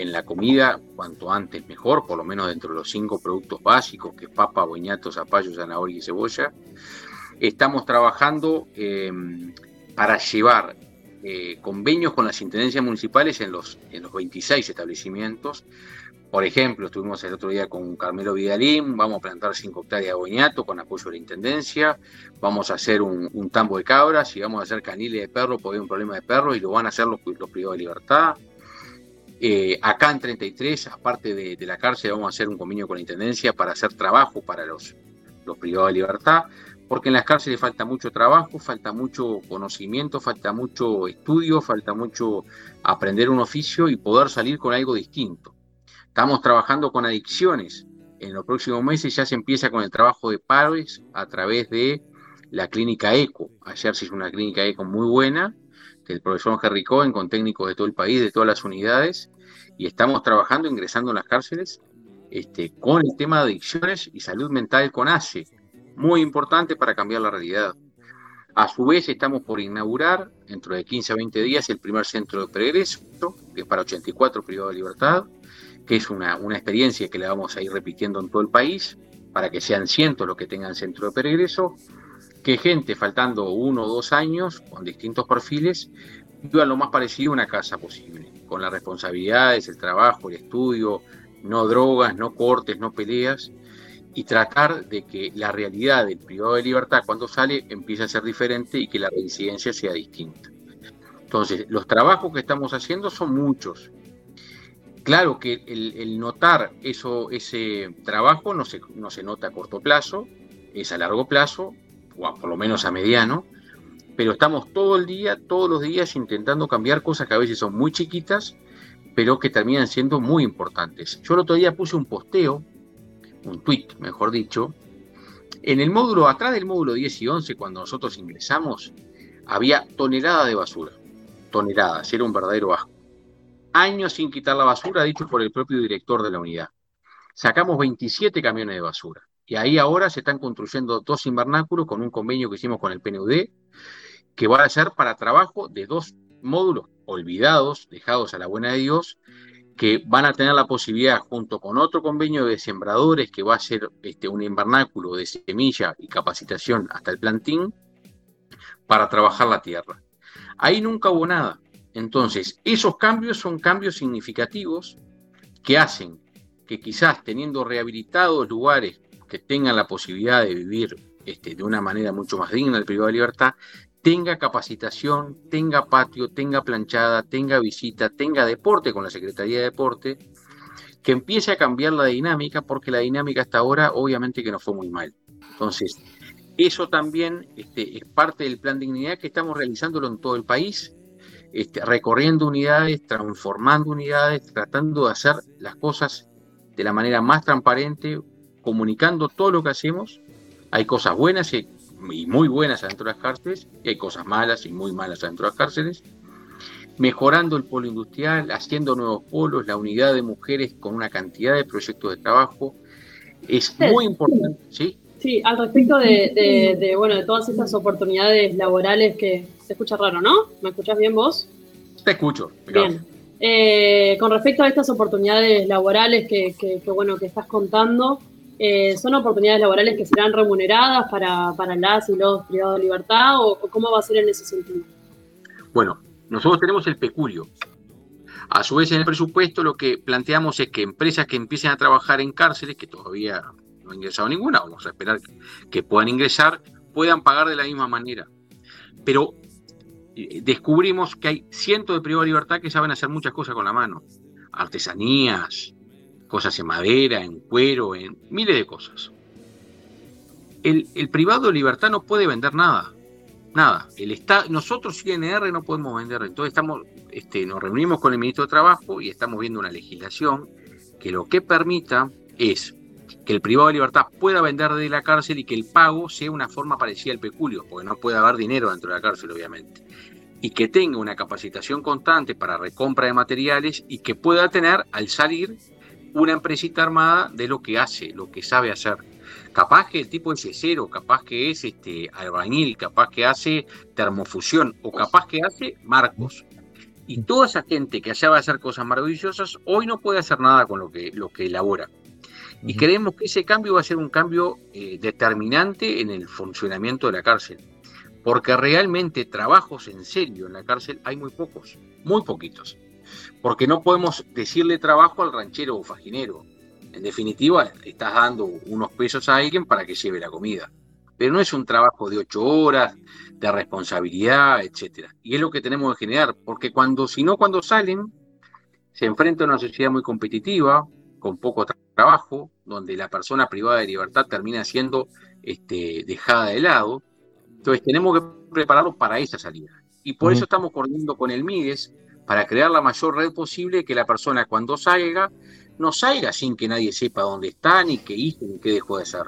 en la comida cuanto antes mejor, por lo menos dentro de los cinco productos básicos, que es papa, boñato, zapallo, zanahoria y cebolla. Estamos trabajando em, para llevar eh, convenios con las intendencias municipales en los, en los 26 establecimientos. Por ejemplo, estuvimos el otro día con Carmelo Vidalín, vamos a plantar 5 hectáreas de boñato con apoyo de la Intendencia, vamos a hacer un, tambo de cabras y vamos a hacer caniles de perros porque hay un problema de perros y lo van a hacer los, los privados de libertad. Eh, acá en 33, aparte de, la cárcel, vamos a hacer un convenio con la Intendencia para hacer trabajo para los, los privados de libertad, porque en las cárceles falta mucho trabajo, falta mucho conocimiento, falta mucho estudio, falta mucho aprender un oficio y poder salir con algo distinto. Estamos trabajando con adicciones. En los próximos meses ya se empieza con el trabajo de pares a través de la clínica ECO. Ayer se hizo una clínica ECO muy buena, el profesor Henry Cohen con técnicos de todo el país, de todas las unidades, y estamos trabajando, ingresando en las cárceles, este, con el tema de adicciones y salud mental con ACE, muy importante para cambiar la realidad. A su vez, estamos por inaugurar, dentro de 15 a 20 días, el primer centro de pregreso, que es para 84 privados de libertad, que es una, una experiencia que le vamos a ir repitiendo en todo el país, para que sean cientos los que tengan centro de pregreso, que gente faltando uno o dos años, con distintos perfiles, viva lo más parecido a una casa posible, con las responsabilidades, el trabajo, el estudio, no drogas, no cortes, no peleas, y tratar de que la realidad del privado de libertad cuando sale empiece a ser diferente y que la reincidencia sea distinta. Entonces, los trabajos que estamos haciendo son muchos. Claro que el, notar eso, ese trabajo no se, no se nota a corto plazo, es a largo plazo, o por lo menos a mediano, pero estamos todo el día, todos los días intentando cambiar cosas que a veces son muy chiquitas, pero que terminan siendo muy importantes. Yo el otro día puse un posteo, un tweet, mejor dicho, en el módulo, atrás del módulo 10 y 11, cuando nosotros ingresamos, había tonelada de basura, toneladas, era un verdadero asco. Años sin quitar la basura, dicho por el propio director de la unidad. Sacamos 27 camiones de basura. Y ahí ahora se están construyendo dos invernáculos con un convenio que hicimos con el PNUD, que va a ser para trabajo de dos módulos olvidados, dejados a la buena de Dios, que van a tener la posibilidad, junto con otro convenio de sembradores, que va a ser este, un invernáculo de semilla y capacitación hasta el plantín, para trabajar la tierra. Ahí nunca hubo nada. Entonces, esos cambios son cambios significativos que hacen que quizás teniendo rehabilitados lugares que tengan la posibilidad de vivir este, de una manera mucho más digna el privado de libertad, tenga capacitación, tenga patio, tenga planchada, tenga visita, tenga deporte con la Secretaría de Deporte, que empiece a cambiar la dinámica, porque la dinámica hasta ahora obviamente que nos fue muy mal. Entonces, eso también este, es parte del plan dignidad que estamos realizándolo en todo el país, este, recorriendo unidades, transformando unidades, tratando de hacer las cosas de la manera más transparente, comunicando todo lo que hacemos. Hay cosas bueas y y muy buenas adentro de las cárceles, y hay cosas malas y muy malas adentro de las cárceles, mejorando el polo industrial, haciendo nuevos polos, la unidad de mujeres con una cantidad de proyectos de trabajo. Es muy importante, ¿sí? Sí, al respecto de, bueno, de todas estas oportunidades laborales que se escucha raro, ¿no? ¿Me escuchás bien vos? Te escucho. Bien. Eh, con respecto a estas oportunidades laborales que, bueno, que estás contando, eh, ¿son oportunidades laborales que serán remuneradas para, para las y los privados de libertad o cómo va a ser en ese sentido? Bueno, nosotros tenemos el peculio. A su vez, en el presupuesto lo que planteamos es que empresas que empiecen a trabajar en cárceles, que todavía no han ingresado ninguna, vamos a esperar que puedan ingresar, puedan pagar de la misma manera. Pero eh, descubrimos que hay cientos de privados de libertad que saben hacer muchas cosas con la mano. Artesanías, cosas en madera, en cuero, en miles de cosas. El, el privado libertad no puede vender nada nada, el está, nosotros CNR no podemos vender, entonces estamos, este, nos reunimos con el ministro de Trabajo y estamos viendo una legislación que lo que permita es que el privado de libertad pueda vender de la cárcel y que el pago sea una forma parecida al peculio, porque no puede haber dinero dentro de la cárcel, obviamente, y que tenga una capacitación constante para recompra de materiales y que pueda tener al salir una empresita armada de lo que hace, lo que sabe hacer. Capaz que el tipo es cero, capaz que es este albañil, capaz que hace termofusión o capaz que hace marcos. Y toda esa gente que allá va a hacer cosas maravillosas, hoy no puede hacer nada con lo que, lo que elabora. Y creemos que ese cambio va a ser un cambio eh, determinante en el funcionamiento de la cárcel. Porque realmente trabajos en serio en la cárcel hay muy pocos, muy poquitos. Porque no podemos decirle trabajo al ranchero o fajinero. En definitiva, estás dando unos pesos a alguien para que lleve la comida. Pero no es un trabajo de ocho horas, de responsabilidad, etcétera. Y es lo que tenemos que generar, porque cuando, si no, cuando salen, se enfrenta a una sociedad muy competitiva, con poco trabajo, donde la persona privada de libertad termina siendo este, dejada de lado. Entonces tenemos que prepararlos para esa salida. Y por eso estamos coordinando con el MIDES para crear la mayor red posible que la persona cuando salga no salga sin que nadie sepa dónde está, ni qué hizo, ni qué dejó de hacer.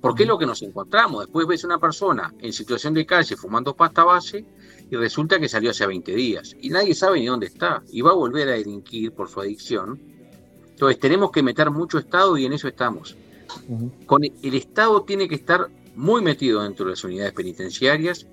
Porque es lo que nos encontramos. Después ves una persona en situación de calle fumando pasta base y resulta que salió hace 20 días y nadie sabe ni dónde está y va a volver a delinquir por su adicción. Entonces tenemos que meter mucho Estado y en eso estamos. Con el, Estado tiene que estar muy metido dentro de las unidades penitenciarias.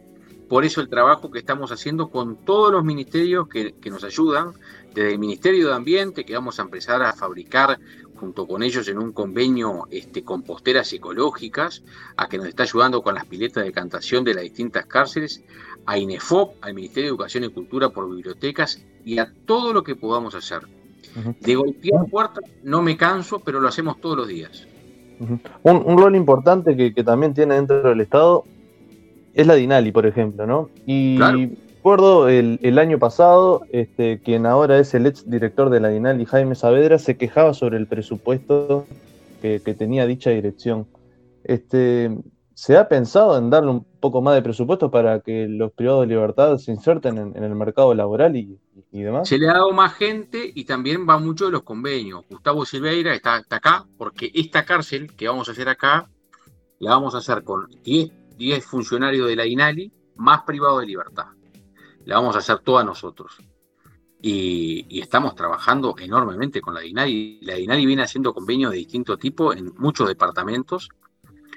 Por eso el trabajo que estamos haciendo con todos los ministerios que, que nos ayudan, desde el Ministerio de Ambiente, que vamos a empezar a fabricar junto con ellos en un convenio este, composteras ecológicas, a que nos está ayudando con las piletas de cantación de las distintas cárceles, a INEFOP, al Ministerio de Educación y Cultura por bibliotecas y a todo lo que podamos hacer. De golpear puertas no me canso, pero lo hacemos todos los días. un, rol importante que, también tiene dentro del Estado es la DINALI, por ejemplo, ¿no? Y recuerdo el, año pasado, este, quien ahora es el ex director de la DINAL Jaime Saavedra, se quejaba sobre el presupuesto que, tenía dicha dirección. Este, ¿Se ha pensado en darle un poco más de presupuesto para que los privados de libertad se inserten en, el mercado laboral y, demás? Se le ha dado más gente y también va mucho de los convenios. Gustavo Silveira está, acá porque esta cárcel que vamos a hacer acá la vamos a hacer con 10, 10 funcionarios de la INALI más privados de libertad la vamos a hacer todas nosotros. Y, estamos trabajando enormemente con la DINALI. La DINALI viene haciendo convenios de distinto tipo en muchos departamentos.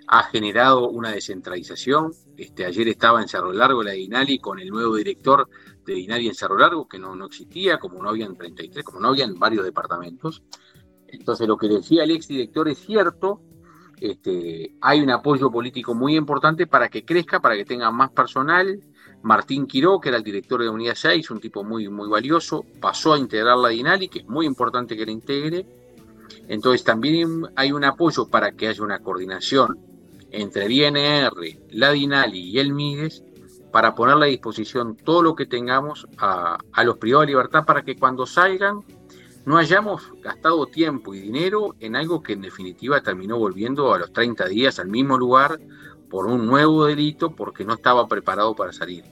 Ha generado una descentralización. Este, ayer estaba en Cerro Largo la DINALI con el nuevo director de DINALI en Cerro Largo, que no, no existía, como no habían 33, como no habían varios departamentos. Entonces, lo que decía el exdirector es cierto. Este, hay un apoyo político muy importante para que crezca, para que tenga más personal, Martín Quiró, que era el director de Unidad 6, un tipo muy, muy valioso, pasó a integrar la DINALI, que es muy importante que la integre. Entonces también hay un apoyo para que haya una coordinación entre INR, la DINALI y el MIDES para poner a disposición todo lo que tengamos a, a los privados de libertad para que cuando salgan no hayamos gastado tiempo y dinero en algo que en definitiva terminó volviendo a los 30 días al mismo lugar por un nuevo delito porque no estaba preparado para salir.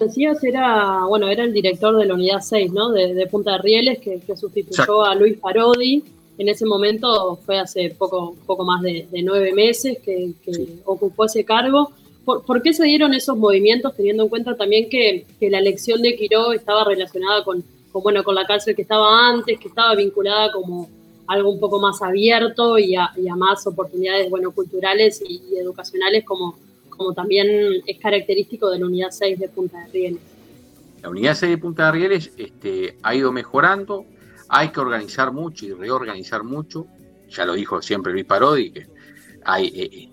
Decías, era, bueno, era el director de la unidad 6, ¿no? De, Punta de Rieles, que, sustituyó a Luis Parodi. en ese momento fue hace poco, poco más de, nueve meses que, ocupó ese cargo. ¿Por, qué se dieron esos movimientos teniendo en cuenta también que, la elección de Quiró estaba relacionada con, bueno, con la cárcel que estaba antes, que estaba vinculada como algo un poco más abierto y a, más oportunidades bueno, culturales y, educacionales como, como también es característico de la unidad 6 de Punta de Rieles? La unidad 6 de Punta de Rieles este, ha ido mejorando, hay que organizar mucho y reorganizar mucho. Ya lo dijo siempre Luis Parodi, que hay, eh, eh,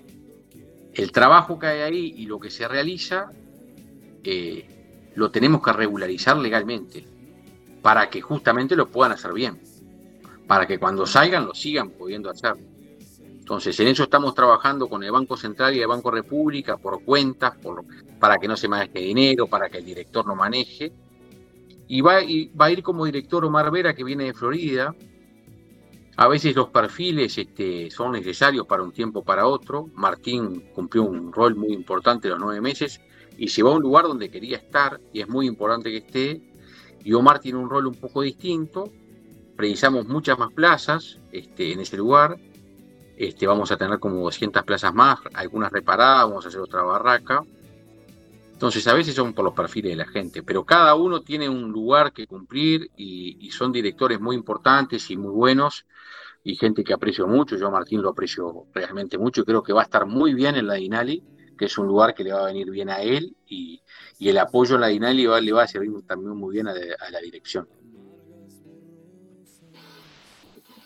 el trabajo que hay ahí y lo que se realiza eh, lo tenemos que regularizar legalmente para que justamente lo puedan hacer bien, para que cuando salgan lo sigan pudiendo hacer. Entonces, en eso estamos trabajando con el Banco Central y el Banco República por cuentas, para que no se maneje dinero, para que el director no maneje y va, va a ir como director Omar Vera, que viene de Florida. A veces los perfiles este, son necesarios para un tiempo para otro. Martín cumplió un rol muy importante los nueve meses y se va a un lugar donde quería estar y es muy importante que esté. Y Omar tiene un rol un poco distinto. Precisamos muchas más plazas este, en ese lugar. Este, vamos a tener como 200 plazas más, algunas reparadas, vamos a hacer otra barraca. Entonces a veces son por los perfiles de la gente, pero cada uno tiene un lugar que cumplir y, son directores muy importantes y muy buenos y gente que aprecio mucho. Yo a Martín lo aprecio realmente mucho y creo que va a estar muy bien en la Dinali, que es un lugar que le va a venir bien a él y, el apoyo en la Dinali le va a servir también muy bien a, la dirección.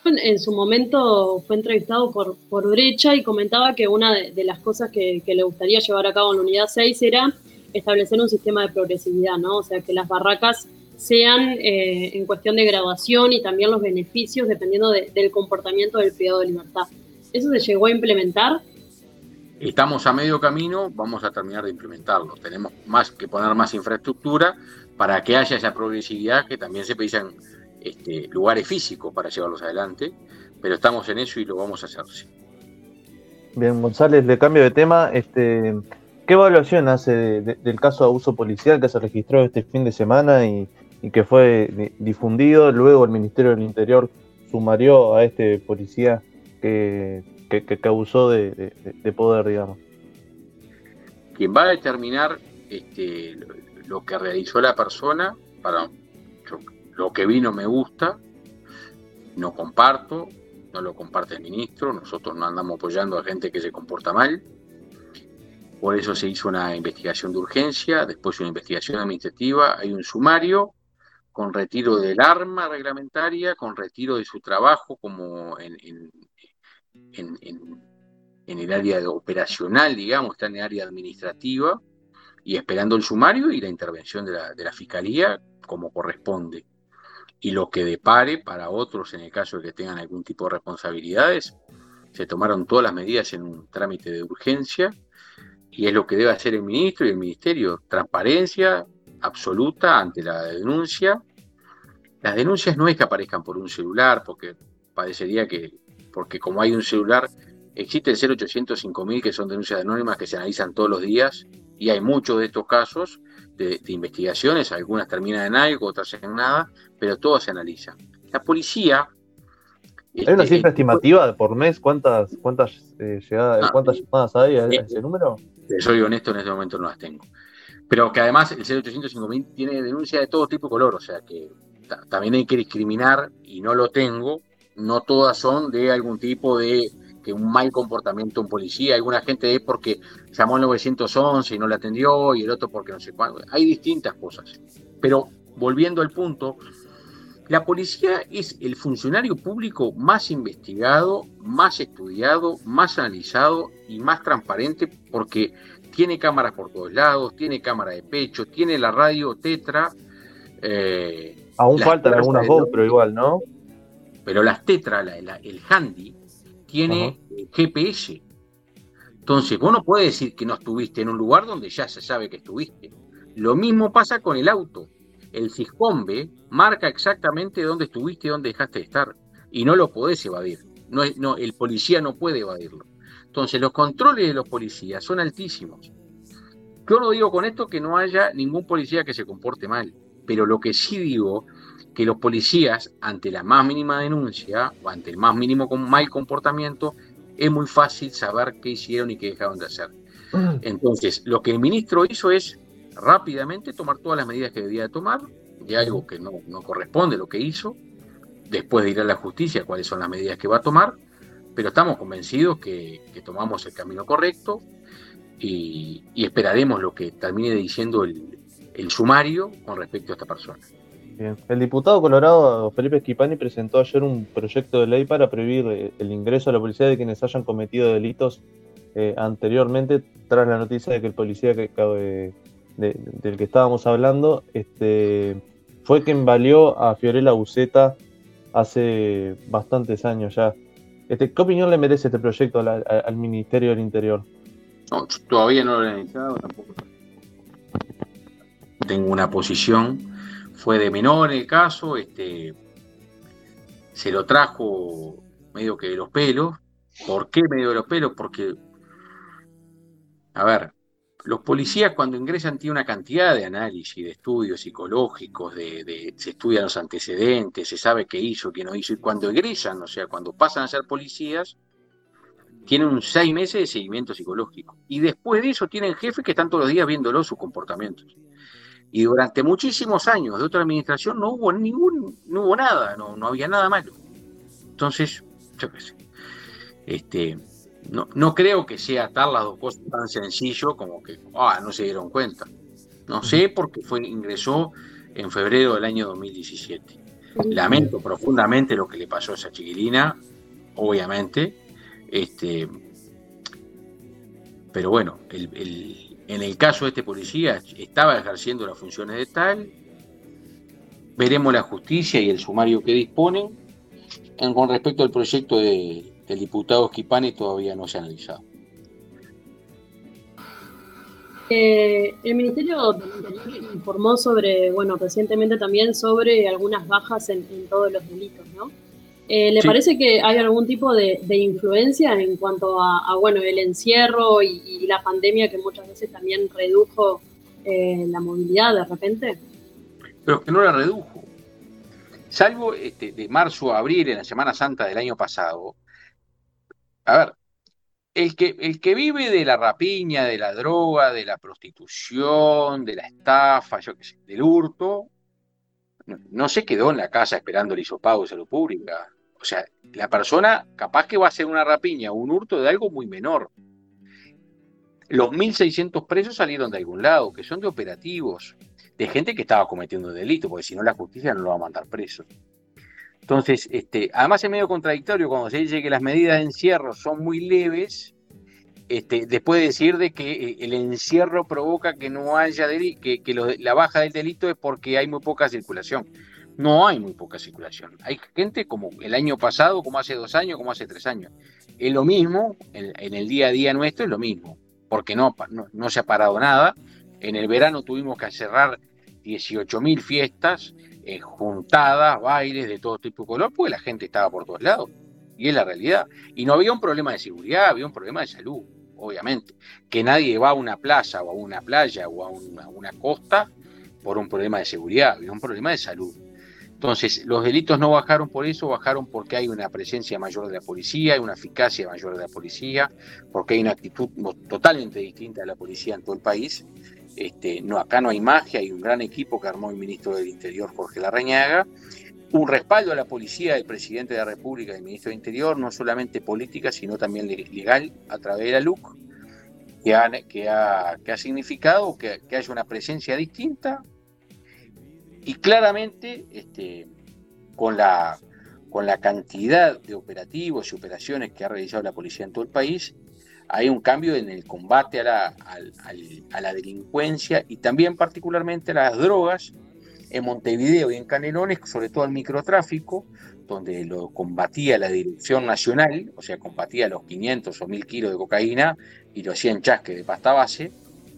En su momento fue entrevistado por, por Brecha y comentaba que una de, las cosas que, le gustaría llevar a cabo en la unidad 6 era establecer un sistema de progresividad, ¿no? O sea, que las barracas sean eh, en cuestión de graduación y también los beneficios dependiendo del comportamiento del privado de libertad. ¿Eso se llegó a implementar? Estamos a medio camino, vamos a terminar de implementarlo. Tenemos más que poner más infraestructura para que haya esa progresividad, que también se precisan este, lugares físicos para llevarlos adelante, pero estamos en eso y lo vamos a hacer. Bien, González, le cambio de tema. Este, ¿Qué evaluación hace del caso de abuso policial que se registró este fin de semana y, que fue difundido? Luego el Ministerio del Interior sumarió a este policía que, que, abusó de, poder, digamos. Quien va a determinar este, lo que realizó la persona, para lo que vino me gusta, no comparto, no lo comparte el ministro, nosotros no andamos apoyando a gente que se comporta mal por eso se hizo una investigación de urgencia, después una investigación administrativa, hay un sumario con retiro del arma reglamentaria, con retiro de su trabajo como en, el área operacional, digamos, está en el área administrativa, y esperando el sumario y la intervención de la, de la Fiscalía como corresponde. Y lo que depare para otros en el caso de que tengan algún tipo de responsabilidades, se tomaron todas las medidas en un trámite de urgencia y es lo que debe hacer el ministro y el ministerio, transparencia absoluta ante la denuncia. Las denuncias no es que aparezcan por un celular, porque parecería que, porque como hay un celular, existe el 0800 5000 que son denuncias anónimas que se analizan todos los días y hay muchos de estos casos de, investigaciones, algunas terminan en algo, otras en nada, pero todas se analizan. La policía ¿Hay una este, cifra estimativa por mes? ¿Cuántas, cuántas, eh, llegadas, cuántas llamadas hay a ese número? soy honesto, en este momento no las tengo. Pero que además el 0800 5000 tiene denuncia de todo tipo de color, o sea que también hay que discriminar y no lo tengo. No todas son de algún tipo de que un mal comportamiento un policía. Alguna gente es porque llamó al 911 y no le atendió y el otro porque no sé cuándo. Hay distintas cosas. Pero volviendo al punto, la policía es el funcionario público más investigado, más estudiado, más analizado y más transparente porque tiene cámaras por todos lados, tiene cámara de pecho, tiene la radio Tetra. Eh, Aún faltan algunas voz, pero igual, ¿no? Pero las Tetra, el handy, tiene GPS. Entonces, vos no puedes decir que no estuviste en un lugar donde ya se sabe que estuviste. Lo mismo pasa con el auto el CISCOMBE marca exactamente dónde estuviste y dónde dejaste de estar. Y no lo podés evadir. No, no, el policía no puede evadirlo. Entonces, los controles de los policías son altísimos. Yo no digo con esto que no haya ningún policía que se comporte mal, pero lo que sí digo que los policías, ante la más mínima denuncia o ante el más mínimo mal comportamiento, es muy fácil saber qué hicieron y qué dejaron de hacer. Mm. Entonces, lo que el ministro hizo es rápidamente tomar todas las medidas que debía tomar, de algo que no, no corresponde lo que hizo, después de ir a la justicia cuáles son las medidas que va a tomar, pero estamos convencidos que, tomamos el camino correcto y, esperaremos lo que termine diciendo el, sumario con respecto a esta persona. El diputado colorado Felipe Esquipani presentó ayer un proyecto de ley para prohibir el ingreso a la policía de quienes hayan cometido delitos eh, anteriormente, tras la noticia de que el policía que, del que estábamos hablando este, fue quien valió a Fiorella Buceta hace bastantes años ya. Este, ¿Qué opinión le merece este proyecto al, Ministerio del Interior? Todavía no lo he iniciado, tampoco tengo una posición. Fue de menor el caso, este, se lo trajo medio que de los pelos. ¿Por qué medio de los pelos? Porque, a ver, los policías cuando ingresan tienen una cantidad de análisis, de estudios psicológicos, de, se estudian los antecedentes, se sabe qué hizo, qué no hizo, y cuando egresan, o sea, cuando pasan a ser policías, tienen seis meses de seguimiento psicológico. Y después de eso tienen jefes que están todos los días viéndolo sus comportamientos. Y durante muchísimos años de otra administración no hubo ningún, no hubo nada, no, no había nada malo. Entonces, yo qué sé. Este, no, no creo que sea atar las dos cosas tan sencillo como que, ah, no se dieron cuenta. No sé porque fue, ingresó en febrero del año 2017. Lamento profundamente lo que le pasó a esa chiquilina, obviamente. Este, pero bueno, en el caso de este policía estaba ejerciendo las funciones de tal. Veremos la justicia y el sumario que disponen. En, con respecto al proyecto de, el diputado Schipani todavía no se ha analizado. Eh, el Ministerio del informó sobre, bueno, recientemente también sobre algunas bajas en, todos los delitos, ¿no? Eh, ¿Le parece que hay algún tipo de, influencia en cuanto a, bueno, el encierro y, la pandemia que muchas veces también redujo eh, la movilidad de repente? Pero que no la redujo. Salvo este, de marzo a abril, en la Semana Santa del año pasado, a ver, el que, el que vive de la rapiña, de la droga, de la prostitución, de la estafa, yo qué sé, del hurto, no, se quedó en la casa esperando el hisopado de salud pública. O sea, la persona capaz que va a hacer una rapiña o un hurto de algo muy menor. Los 1.600 presos salieron de algún lado, que son de operativos, de gente que estaba cometiendo delito, porque si no la justicia no lo va a mandar preso. Entonces, este, además es medio contradictorio cuando se dice que las medidas de encierro son muy leves, este, después de decir de que eh, el encierro provoca que no haya delito, que, la baja del delito es porque hay muy poca circulación. No hay muy poca circulación. Hay gente como el año pasado, como hace dos años, como hace tres años. Es lo mismo, en, el día a día nuestro es lo mismo, porque no, se ha parado nada. En el verano tuvimos que cerrar 18.000 fiestas eh, juntadas, bailes de todo tipo de color, porque la gente estaba por todos lados. Y es la realidad. Y no había un problema de seguridad, había un problema de salud, obviamente. Que nadie va a una plaza o a una playa o a una, costa por un problema de seguridad, había un problema de salud. Entonces, los delitos no bajaron por eso, bajaron porque hay una presencia mayor de la policía, hay una eficacia mayor de la policía, porque hay una actitud totalmente distinta de la policía en todo el país. Este, no, acá no hay magia, hay un gran equipo que armó el ministro del Interior, Jorge Larrañaga, un respaldo a la policía del presidente de la República y del ministro del Interior, no solamente política, sino también legal, a través de la LUC, que ha, que ha, significado que, haya una presencia distinta y claramente este, con, la, con la cantidad de operativos y operaciones que ha realizado la policía en todo el país, hay un cambio en el combate a la, a, la, delincuencia y también particularmente a las drogas en Montevideo y en Canelones, sobre todo al microtráfico, donde lo combatía la Dirección Nacional, o sea, combatía los 500 o 1000 kilos de cocaína y lo hacía en chasque de pasta base,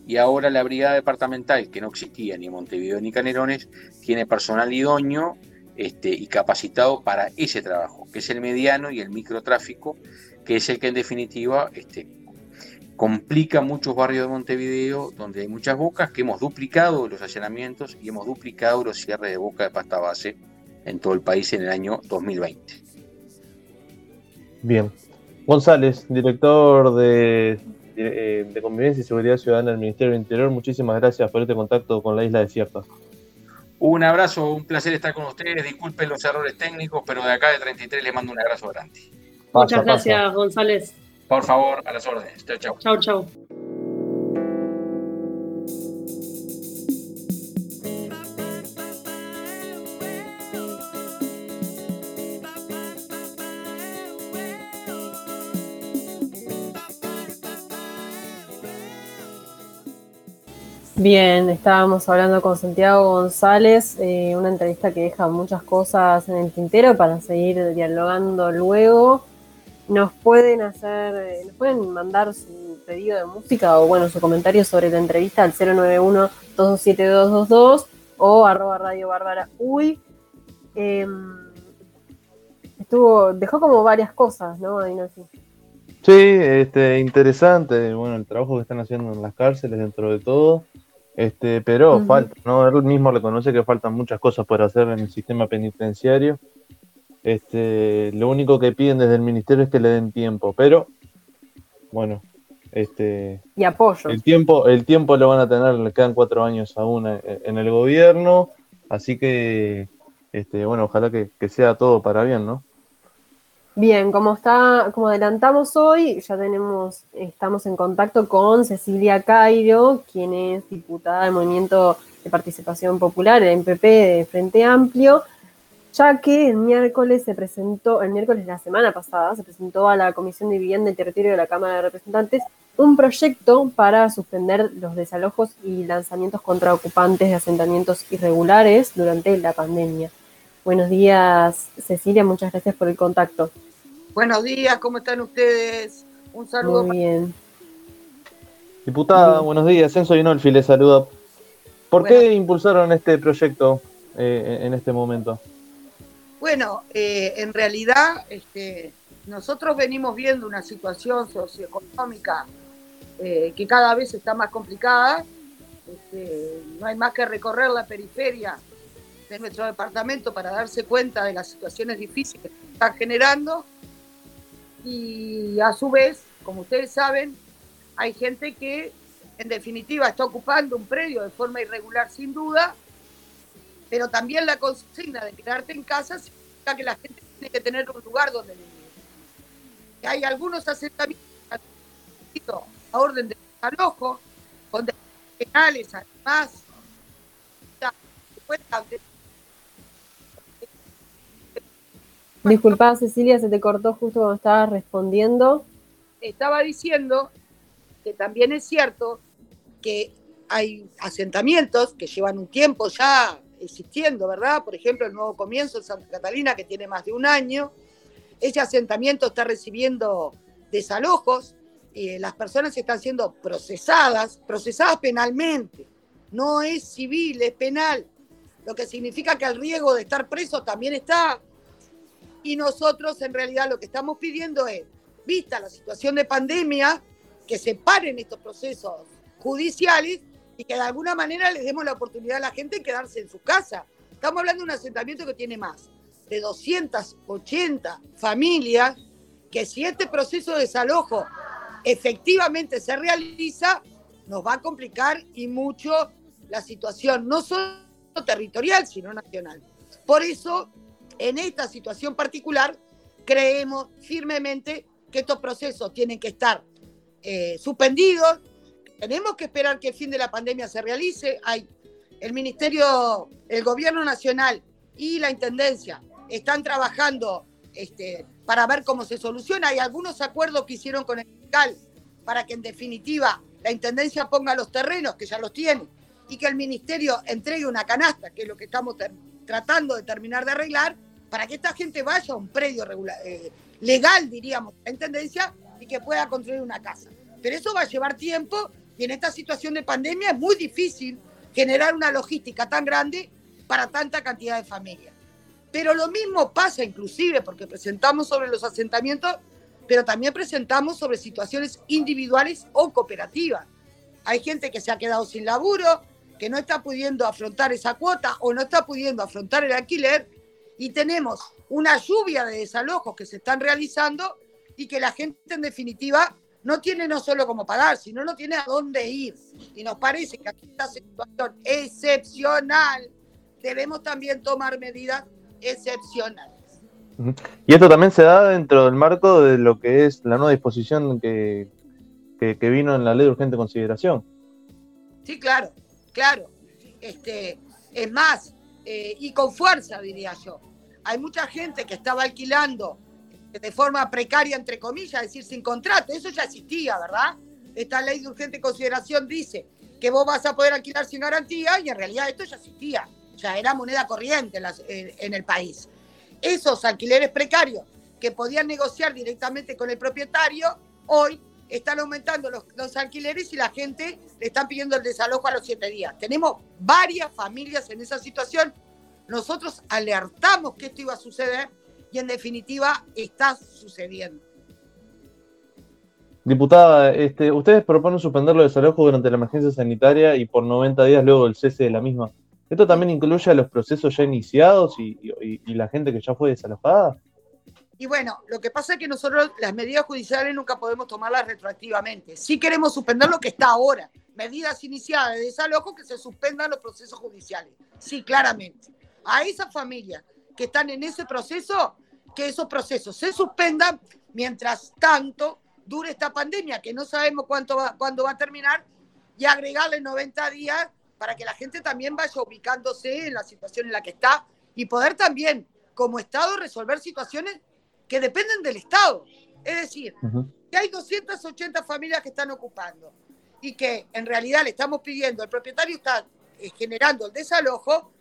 y ahora la Brigada Departamental, que no existía ni en Montevideo ni Canelones, tiene personal idóneo este, y capacitado para ese trabajo, que es el mediano y el microtráfico, que es el que en definitiva este, complica muchos barrios de Montevideo donde hay muchas bocas, que hemos duplicado los allanamientos y hemos duplicado los cierres de boca de pasta base en todo el país en el año 2020. Bien. González, director de, de, Convivencia y Seguridad Ciudadana del Ministerio del Interior, muchísimas gracias por este contacto con la isla desierta. Un abrazo, un placer estar con ustedes. Disculpen los errores técnicos, pero de acá de 33 les mando un abrazo grande. Muchas gracias, González. Por favor, a las órdenes. Chao, chao. Chao, chao. Bien, estábamos hablando con Santiago González, eh, una entrevista que deja muchas cosas en el tintero para seguir dialogando luego. Nos pueden hacer, eh, nos pueden mandar su pedido de música o bueno, su comentario sobre la entrevista al 091-227-222 o arroba radio bárbara uy. Em, estuvo, dejó como varias cosas, ¿no? No Sí, este, interesante, bueno, el trabajo que están haciendo en las cárceles dentro de todo. Este, pero falta, ¿no? Él mismo reconoce que faltan muchas cosas por hacer en el sistema penitenciario. Este, lo único que piden desde el ministerio es que le den tiempo, pero bueno, este y apoyo. El tiempo, el tiempo lo van a tener, le quedan cuatro años aún en el gobierno, así que este, bueno, ojalá que sea todo para bien, ¿no? Bien, como está, como adelantamos hoy, ya tenemos, estamos en contacto con Cecilia Cairo, quien es diputada del Movimiento de Participación Popular, el MPP de Frente Amplio, ya que el miércoles se presentó, el miércoles de la semana pasada, se presentó a la Comisión de Vivienda y Territorio de la Cámara de Representantes un proyecto para suspender los desalojos y lanzamientos contra ocupantes de asentamientos irregulares durante la pandemia. Buenos días, Cecilia, muchas gracias por el contacto. Buenos días, ¿cómo están ustedes? Un saludo. Muy bien. Diputada, buenos días. Enzo Inolfi le saluda. ¿Por qué impulsaron este proyecto eh, en este momento? Bueno, eh, en realidad este, nosotros venimos viendo una situación socioeconómica eh, que cada vez está más complicada. Este, no hay más que recorrer la periferia de nuestro departamento para darse cuenta de las situaciones difíciles que están generando. Y a su vez, como ustedes saben, hay gente que en definitiva está ocupando un predio de forma irregular sin duda, pero también la consigna de quedarte en casa significa que la gente tiene que tener un lugar donde vivir. hay algunos asentamientos a orden de desalojo, con penales además, Disculpa, Cecilia, se te cortó justo cuando estabas respondiendo. Estaba diciendo que también es cierto que hay asentamientos que llevan un tiempo ya existiendo, ¿verdad? Por ejemplo, el nuevo comienzo en Santa Catalina, que tiene más de un año. Ese asentamiento está recibiendo desalojos, y las personas están siendo procesadas, procesadas penalmente. No es civil, es penal. Lo que significa que el riesgo de estar preso también está y nosotros en realidad lo que estamos pidiendo es, vista la situación de pandemia, que se paren estos procesos judiciales y que de alguna manera les demos la oportunidad a la gente de quedarse en su casa. Estamos hablando de un asentamiento que tiene más de 280 familias, que si este proceso de desalojo efectivamente se realiza, nos va a complicar y mucho la situación, no solo territorial, sino nacional. Por eso en esta situación particular, creemos firmemente que estos procesos tienen que estar eh, suspendidos. Tenemos que esperar que el fin de la pandemia se realice. El Ministerio, el Gobierno Nacional y la Intendencia están trabajando este, para ver cómo se soluciona. Hay algunos acuerdos que hicieron con el fiscal para que en definitiva la Intendencia ponga los terrenos, que ya los tiene, y que el Ministerio entregue una canasta, que es lo que estamos tratando de terminar de arreglar, para que esta gente vaya a un predio eh, legal, diríamos, en tendencia, y que pueda construir una casa. Pero eso va a llevar tiempo y en esta situación de pandemia es muy difícil generar una logística tan grande para tanta cantidad de familias. Pero lo mismo pasa inclusive porque presentamos sobre los asentamientos, pero también presentamos sobre situaciones individuales o cooperativas. Hay gente que se ha quedado sin laburo, que no está pudiendo afrontar esa cuota o no está pudiendo afrontar el alquiler y tenemos una lluvia de desalojos que se están realizando y que la gente en definitiva no tiene no solo cómo pagar, sino no tiene a dónde ir. Y nos parece que aquí esta situación excepcional debemos también tomar medidas excepcionales. Y esto también se da dentro del marco de lo que es la nueva disposición que, que, vino en la ley de urgente consideración. Sí, claro, claro. Este, es más, eh, y con fuerza, diría yo. Hay mucha gente que estaba alquilando de forma precaria, entre comillas, es decir, sin contrato. Eso ya existía, ¿verdad? Esta ley de urgente consideración dice que vos vas a poder alquilar sin garantía y en realidad esto ya existía, ya era moneda corriente en, el país. Esos alquileres precarios que podían negociar directamente con el propietario, hoy están aumentando los, los, alquileres y la gente le están pidiendo el desalojo a los siete días. Tenemos varias familias en esa situación. Nosotros alertamos que esto iba a suceder y en definitiva está sucediendo. Diputada, este, ustedes proponen suspender los desalojos durante la emergencia sanitaria y por 90 días luego del cese de la misma. ¿Esto también incluye a los procesos ya iniciados y, la gente que ya fue desalojada? Y bueno, lo que pasa es que nosotros las medidas judiciales nunca podemos tomarlas retroactivamente. Sí queremos suspender lo que está ahora. Medidas iniciadas de desalojo que se suspendan los procesos judiciales. Sí, claramente. A esas familias que están en ese proceso, que esos procesos se suspendan mientras tanto dure esta pandemia, que no sabemos cuánto va, cuándo va a terminar, y agregarle 90 días para que la gente también vaya ubicándose en la situación en la que está y poder también, como Estado, resolver situaciones que dependen del Estado. Es decir, que hay 280 familias que están ocupando y que en realidad le estamos pidiendo, el propietario está eh, generando el desalojo,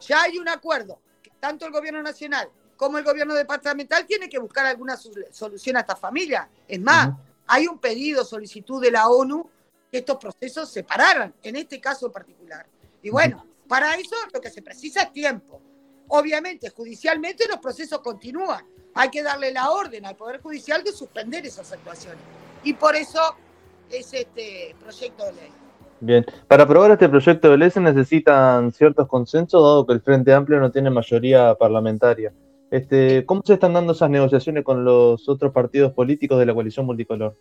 ya hay un acuerdo tanto el gobierno nacional como el gobierno departamental tiene que buscar alguna solución a esta familia. Es más, hay un pedido, solicitud de la ONU que estos procesos se pararan, en este caso en particular. Y bueno, para eso lo que se precisa es tiempo. Obviamente, judicialmente los procesos continúan. Hay que darle la orden al Poder Judicial de suspender esas actuaciones. Y por eso es este proyecto de ley. Bien, para aprobar este proyecto de ley se necesitan ciertos consensos, dado que el Frente Amplio no tiene mayoría parlamentaria. Este, ¿Cómo se están dando esas negociaciones con los otros partidos políticos de la coalición multicolor?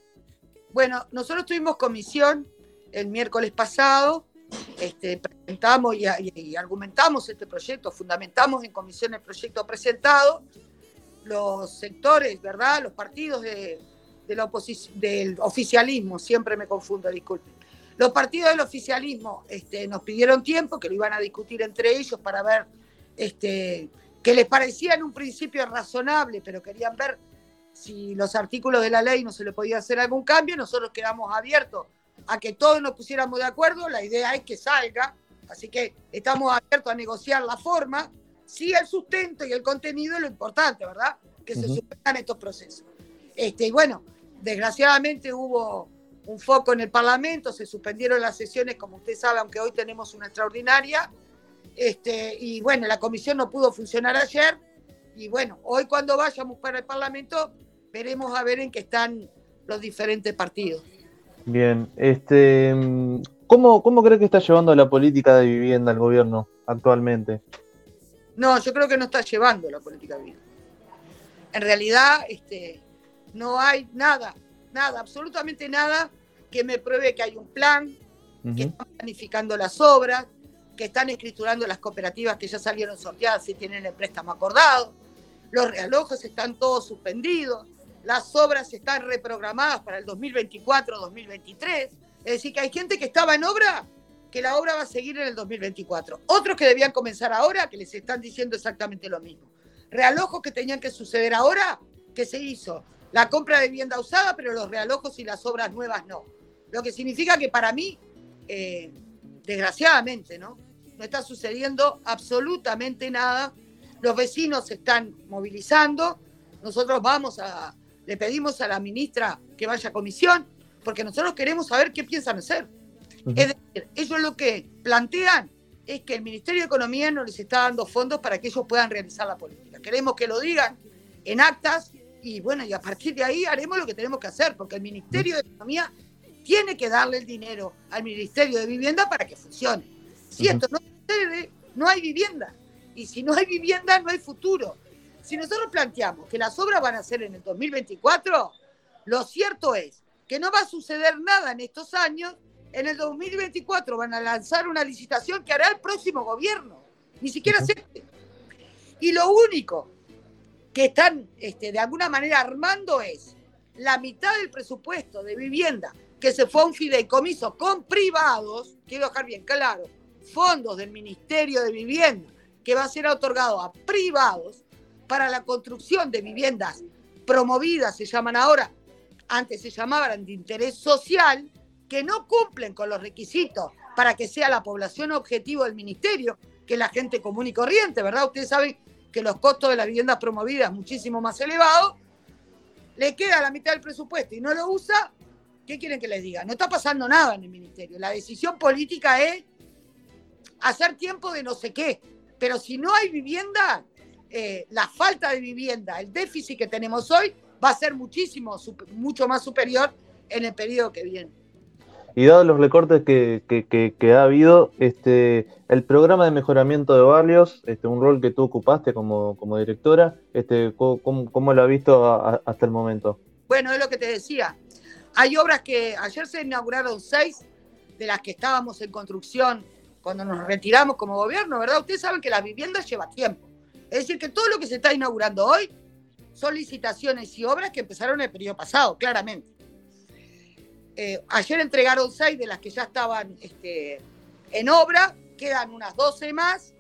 Bueno, nosotros tuvimos comisión el miércoles pasado, este, presentamos y, argumentamos este proyecto, fundamentamos en comisión el proyecto presentado. Los sectores, ¿verdad? Los partidos de, del oficialismo, siempre me confundo, disculpen los partidos del oficialismo este, nos pidieron tiempo, que lo iban a discutir entre ellos para ver este, que les parecía en un principio razonable, pero querían ver si los artículos de la ley no se le podía hacer algún cambio. Nosotros quedamos abiertos a que todos nos pusiéramos de acuerdo. La idea es que salga, así que estamos abiertos a negociar la forma. Sí, el sustento y el contenido es lo importante, ¿verdad? Que se suspendan estos procesos. Este, y bueno, desgraciadamente hubo un foco en el Parlamento, se suspendieron las sesiones, como usted sabe, aunque hoy tenemos una extraordinaria. Este, y bueno, la comisión no pudo funcionar ayer. Y bueno, hoy cuando vayamos para el Parlamento, veremos a ver en qué están los diferentes partidos. Bien, este, ¿cómo, cómo cree que está llevando la política de vivienda el gobierno actualmente? No, yo creo que no está llevando la política de vivienda. En realidad, este, no hay nada, nada, absolutamente nada que me pruebe que hay un plan, que están planificando las obras, que están escriturando las cooperativas que ya salieron sorteadas y tienen el préstamo acordado, los realojos están todos suspendidos, las obras están reprogramadas para el 2024-2023, es decir, que hay gente que estaba en obra, que la obra va a seguir en el 2024, otros que debían comenzar ahora, que les están diciendo exactamente lo mismo, realojos que tenían que suceder ahora, que se hizo la compra de vivienda usada, pero los realojos y las obras nuevas no. Lo que significa que para mí, eh, desgraciadamente, ¿no? No está sucediendo absolutamente nada. Los vecinos se están movilizando. Nosotros vamos a, le pedimos a la ministra que vaya a comisión, porque nosotros queremos saber qué piensan hacer. Es decir, ellos lo que plantean es que el Ministerio de Economía no les está dando fondos para que ellos puedan realizar la política. Queremos que lo digan en actas y bueno, y a partir de ahí haremos lo que tenemos que hacer, porque el Ministerio de Economía tiene que darle el dinero al Ministerio de Vivienda para que funcione. Si esto no sucede, no hay vivienda. Y si no hay vivienda, no hay futuro. Si nosotros planteamos que las obras van a ser en el 2024, lo cierto es que no va a suceder nada en estos años. En el 2024 van a lanzar una licitación que hará el próximo gobierno. Ni siquiera se... Y lo único que están este, de alguna manera armando es la mitad del presupuesto de vivienda que se fue a un fideicomiso con privados, quiero dejar bien claro, fondos del Ministerio de Vivienda, que va a ser otorgado a privados para la construcción de viviendas promovidas, se llaman ahora, antes se llamaban de interés social, que no cumplen con los requisitos para que sea la población objetivo del ministerio, que es la gente común y corriente, ¿verdad? Ustedes saben que los costos de las viviendas promovidas muchísimo más elevados, le queda la mitad del presupuesto y no lo usa, ¿qué quieren que les diga? No está pasando nada en el ministerio. La decisión política es hacer tiempo de no sé qué, pero si no hay vivienda, eh, la falta de vivienda, el déficit que tenemos hoy, va a ser muchísimo, mucho más superior en el periodo que viene. Y dados los recortes que, ha habido, este, el programa de mejoramiento de barrios, este, un rol que tú ocupaste como, directora, este, ¿cómo, lo has visto hasta el momento? Bueno, es lo que te decía. Hay obras que ayer se inauguraron seis de las que estábamos en construcción cuando nos retiramos como gobierno, ¿verdad? Ustedes saben que las viviendas lleva tiempo. Es decir, que todo lo que se está inaugurando hoy son licitaciones y obras que empezaron el periodo pasado, claramente. Eh, ayer entregaron seis de las que ya estaban este, en obra, quedan unas 12 más,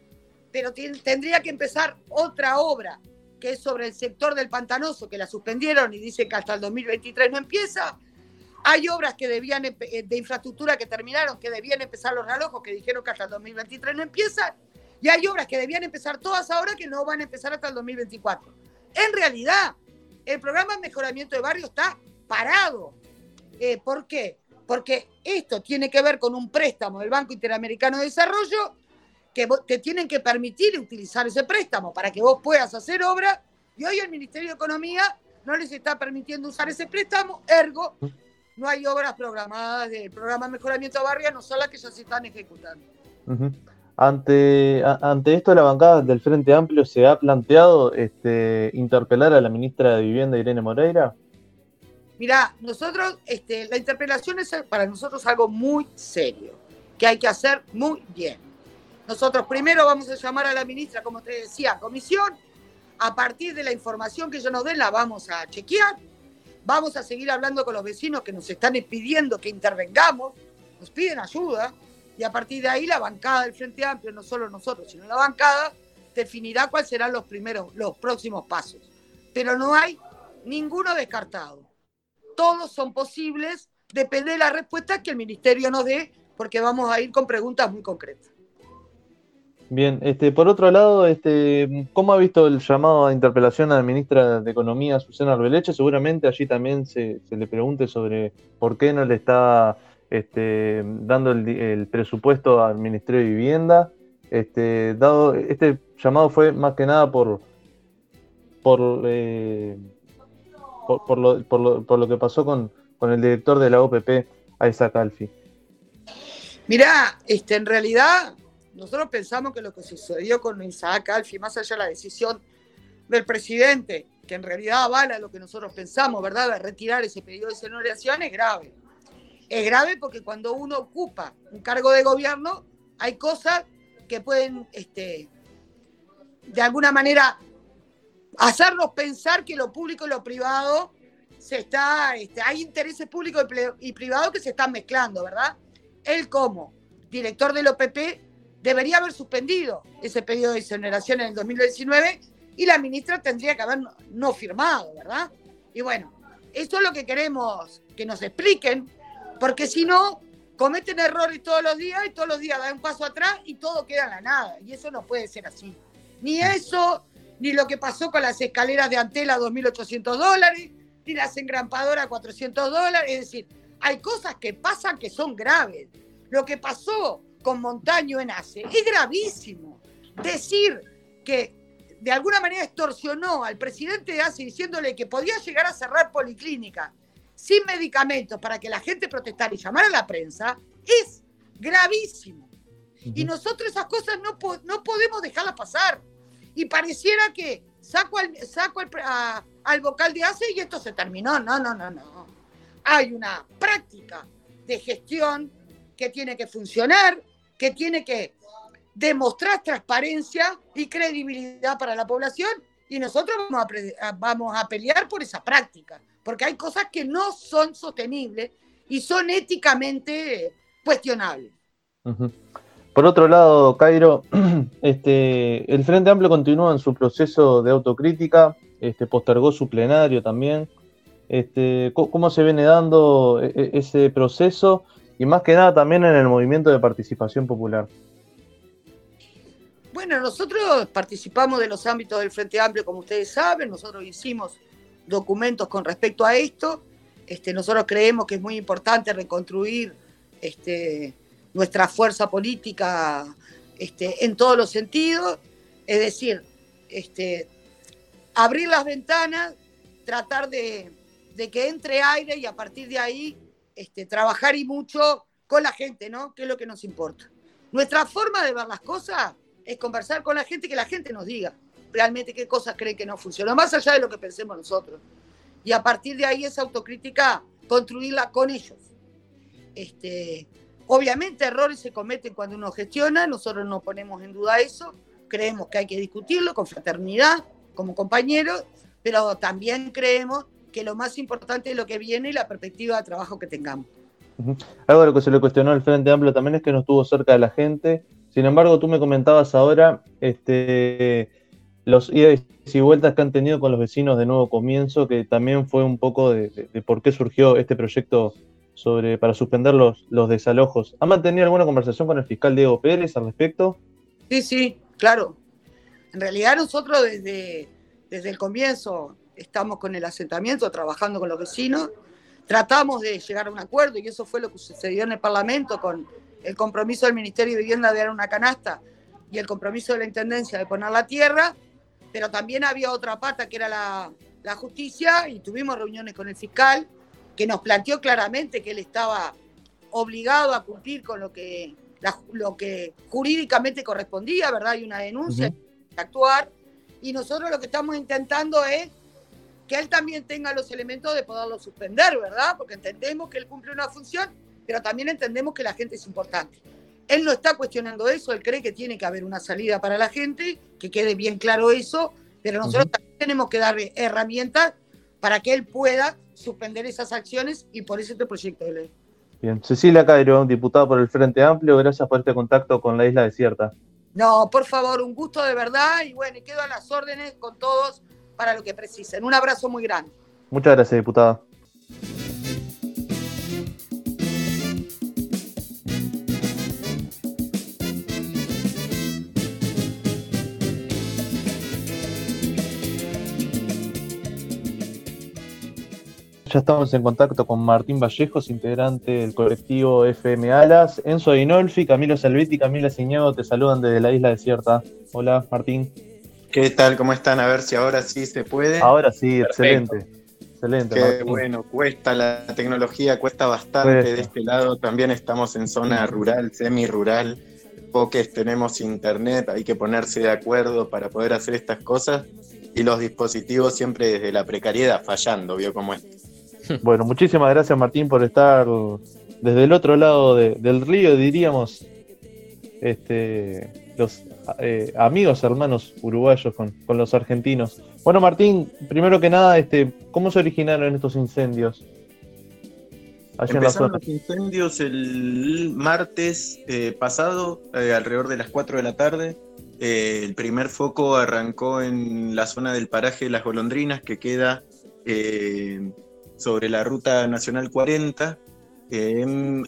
pero tendría que empezar otra obra que es sobre el sector del pantanoso, que la suspendieron y dicen que hasta el 2023 no empieza. Hay obras que debían eh, de infraestructura que terminaron, que debían empezar los relojos, que dijeron que hasta el 2023 no empiezan. Y hay obras que debían empezar todas ahora que no van a empezar hasta el 2024. En realidad, el programa de mejoramiento de barrio está parado. Eh, ¿Por qué? Porque esto tiene que ver con un préstamo del Banco Interamericano de Desarrollo que te tienen que permitir utilizar ese préstamo para que vos puedas hacer obra y hoy el Ministerio de Economía no les está permitiendo usar ese préstamo, ergo no hay obras programadas del programa de mejoramiento de barrio, no son las que ya se están ejecutando. Ante, ante esto, la bancada del Frente Amplio se ha planteado este, interpelar a la ministra de Vivienda, Irene Moreira. Mira, nosotros, este, la interpelación es para nosotros algo muy serio, que hay que hacer muy bien. Nosotros primero vamos a llamar a la ministra, como te decía, comisión. A partir de la información que ellos nos den, la vamos a chequear. Vamos a seguir hablando con los vecinos que nos están pidiendo que intervengamos, nos piden ayuda. Y a partir de ahí, la bancada del Frente Amplio, no solo nosotros, sino la bancada, definirá cuáles serán los primeros, los próximos pasos. Pero no hay ninguno descartado todos son posibles, depende de la respuesta que el ministerio nos dé, porque vamos a ir con preguntas muy concretas. Bien, este, por otro lado, este, ¿cómo ha visto el llamado a interpelación a la ministra de Economía, Susana Arbeleche? Seguramente allí también se, le pregunte sobre por qué no le está este, dando el, presupuesto al Ministerio de Vivienda. Este, este llamado fue más que nada por, por eh, por, lo, por, lo, que pasó con, con, el director de la OPP, Isaac Alfi. Mirá, este, en realidad nosotros pensamos que lo que sucedió con Isaac Alfi, más allá de la decisión del presidente, que en realidad avala lo que nosotros pensamos, ¿verdad?, de retirar ese pedido de exoneración, es grave. Es grave porque cuando uno ocupa un cargo de gobierno, hay cosas que pueden, este, de alguna manera, hacernos pensar que lo público y lo privado se está, este, hay intereses públicos y privados que se están mezclando, ¿verdad? Él como director del OPP debería haber suspendido ese pedido de exoneración en el 2019 y la ministra tendría que haber no, firmado, ¿verdad? Y bueno, eso es lo que queremos que nos expliquen, porque si no, cometen errores todos los días y todos los días dan un paso atrás y todo queda en la nada. Y eso no puede ser así. Ni eso, ni lo que pasó con las escaleras de Antela 2.800 dólares, ni las engrampadoras 400 dólares. Es decir, hay cosas que pasan que son graves. Lo que pasó con Montaño en ACE es gravísimo. Decir que de alguna manera extorsionó al presidente de ACE diciéndole que podía llegar a cerrar policlínica sin medicamentos para que la gente protestara y llamara a la prensa es gravísimo. Y nosotros esas cosas no, no podemos dejarlas pasar. Y pareciera que saco al, saco al, vocal de ACE y esto se terminó. No, no, no, no. Hay una práctica de gestión que tiene que funcionar, que tiene que demostrar transparencia y credibilidad para la población y nosotros vamos a, vamos a pelear por esa práctica, porque hay cosas que no son sostenibles y son éticamente cuestionables. Por otro lado, Cairo, este, el Frente Amplio continúa en su proceso de autocrítica, este, postergó su plenario también. Este, ¿Cómo se viene dando e, e, ese proceso? Y más que nada también en el movimiento de participación popular. Bueno, nosotros participamos de los ámbitos del Frente Amplio, como ustedes saben, nosotros hicimos documentos con respecto a esto. Este, nosotros creemos que es muy importante reconstruir este, nuestra fuerza política este, en todos los sentidos, es decir, este, abrir las ventanas, tratar de, que entre aire y a partir de ahí este, trabajar y mucho con la gente, ¿no? Que es lo que nos importa. Nuestra forma de ver las cosas es conversar con la gente que la gente nos diga realmente qué cosas creen que no funcionan, más allá de lo que pensemos nosotros. Y a partir de ahí esa autocrítica, construirla con ellos. Obviamente errores se cometen cuando uno gestiona, nosotros no ponemos en duda eso, creemos que hay que discutirlo con fraternidad, como compañeros, pero también creemos que lo más importante es lo que viene y la perspectiva de trabajo que tengamos. Algo de lo que se le cuestionó al Frente Amplio también es que no estuvo cerca de la gente. Sin embargo, tú me comentabas ahora este, los idas y vueltas que han tenido con los vecinos de Nuevo Comienzo, que también fue un poco de por qué surgió este proyecto sobre, para suspender los, los desalojos. ¿Ha mantenido alguna conversación con el fiscal Diego Pérez al respecto? Sí, sí, claro. En realidad nosotros desde, desde el comienzo estamos con el asentamiento, trabajando con los vecinos, tratamos de llegar a un acuerdo y eso fue lo que sucedió en el Parlamento con el compromiso del Ministerio de Vivienda de dar una canasta y el compromiso de la Intendencia de poner la tierra, pero también había otra pata que era la, la justicia y tuvimos reuniones con el fiscal que nos planteó claramente que él estaba obligado a cumplir con lo que, lo que jurídicamente correspondía, ¿verdad? Hay una denuncia, uh actuar, y nosotros lo que estamos intentando es que él también tenga los elementos de poderlo suspender, ¿verdad? Porque entendemos que él cumple una función, pero también entendemos que la gente es importante. Él no está cuestionando eso, él cree que tiene que haber una salida para la gente, que quede bien claro eso, pero nosotros también tenemos que darle herramientas para que él pueda suspender esas acciones y por eso este proyecto de ley. Bien, Cecilia Cairo, diputada por el Frente Amplio, gracias por este contacto con la isla desierta. No, por favor, un gusto de verdad y bueno, quedo a las órdenes con todos para lo que precisen. Un abrazo muy grande. Muchas gracias, diputada. Ya estamos en contacto con Martín Vallejos, integrante del colectivo FM Alas, Enzo Dinolfi, Camilo Salvetti, Camila Ciñego, te saludan desde la isla desierta. Hola, Martín. ¿Qué tal? ¿Cómo están? A ver si ahora sí se puede. Ahora sí, excelente. Excelente. Qué bueno, cuesta la tecnología, cuesta bastante. De este lado también estamos en zona rural, semi-rural. Poques tenemos internet, hay que ponerse de acuerdo para poder hacer estas cosas. Y los dispositivos siempre desde la precariedad fallando, vio cómo es. Bueno, muchísimas gracias Martín por estar desde el otro lado del río, diríamos, este, los eh, amigos, hermanos uruguayos con, los argentinos. Bueno, Martín, primero que nada, este, ¿cómo se originaron estos incendios? Empezaron los incendios el martes eh, pasado, eh, alrededor de las 4 de la tarde. el primer foco arrancó en la zona del paraje Las Golondrinas, que queda sobre la Ruta Nacional 40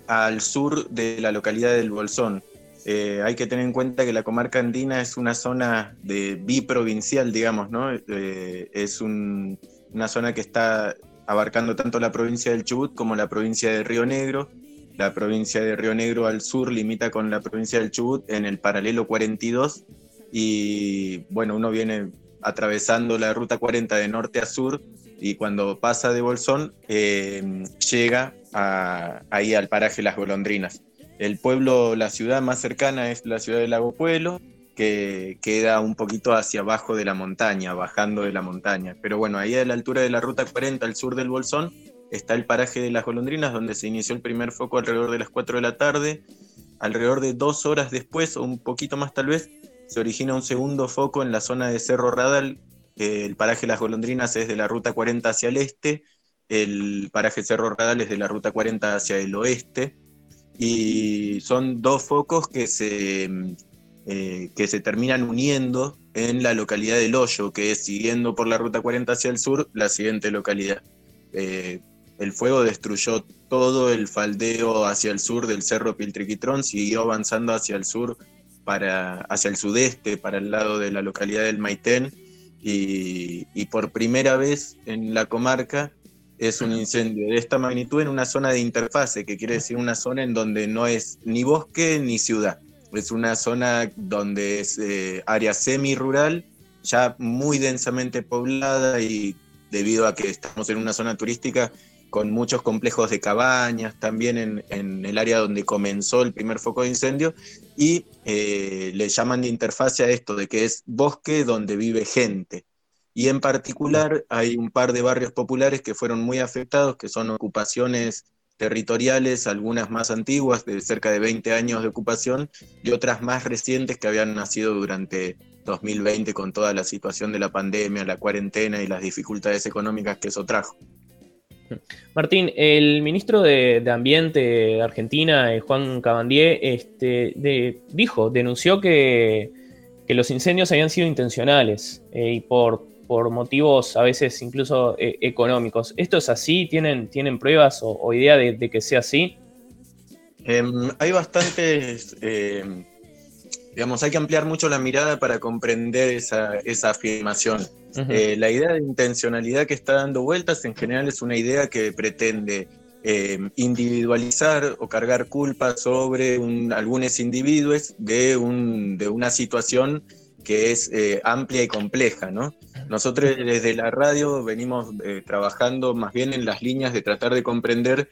al sur de la localidad del Bolsón. Eh, hay que tener en cuenta que la comarca andina es una zona de biprovincial, digamos, ¿no? Eh, es una zona que está abarcando tanto la provincia del Chubut como la provincia de Río Negro. La provincia de Río Negro al sur limita con la provincia del Chubut en el paralelo 42 y bueno, uno viene atravesando la ruta 40 de norte a sur y cuando pasa de Bolsón eh, llega ahí al paraje Las Golondrinas. El pueblo, la ciudad más cercana es la ciudad de Lago Pueblo, que queda un poquito hacia abajo de la montaña, bajando de la montaña. Pero bueno, ahí a la altura de la ruta 40 al sur del Bolsón está el paraje de las golondrinas, donde se inició el primer foco alrededor de las 4 de la tarde. Alrededor de dos horas después, o un poquito más tal vez, se origina un segundo foco en la zona de Cerro Radal. El paraje las golondrinas es de la ruta 40 hacia el este, el paraje Cerro Radal es de la ruta 40 hacia el oeste. Y son dos focos que se eh, que se terminan uniendo en la localidad del Hoyo, que es siguiendo por la ruta 40 hacia el sur, la siguiente localidad. Eh, el fuego destruyó todo el faldeo hacia el sur del Cerro Piltriquitrón, siguió avanzando hacia el sur, para, hacia el sudeste, para el lado de la localidad del Maitén, y, y por primera vez en la comarca es un incendio de esta magnitud en una zona de interfase, que quiere decir una zona en donde no es ni bosque ni ciudad. Es una zona donde es eh, área semi-rural, ya muy densamente poblada y debido a que estamos en una zona turística con muchos complejos de cabañas, también en, el área donde comenzó el primer foco de incendio, y eh, le llaman de interfase a esto, de que es bosque donde vive gente. Y en particular hay un par de barrios populares que fueron muy afectados, que son ocupaciones territoriales, algunas más antiguas, de cerca de 20 años de ocupación, y otras más recientes que habían nacido durante 2020 con toda la situación de la pandemia, la cuarentena y las dificultades económicas que eso trajo. Martín, el ministro de, Ambiente de Argentina, eh, Juan Cabandier, este, dijo, denunció que, los incendios habían sido intencionales eh, y por motivos a veces incluso eh, económicos. ¿Esto es así? ¿Tienen, tienen pruebas o, idea de, que sea así? Em, hay bastantes, em, digamos, hay que ampliar mucho la mirada para comprender esa, afirmación. Eh, la idea de intencionalidad que está dando vueltas en general es una idea que pretende em, individualizar o cargar culpa sobre algunos individuos de, un, de una situación que es eh, amplia y compleja, ¿no? Nosotros desde la radio venimos eh, trabajando más bien en las líneas de tratar de comprender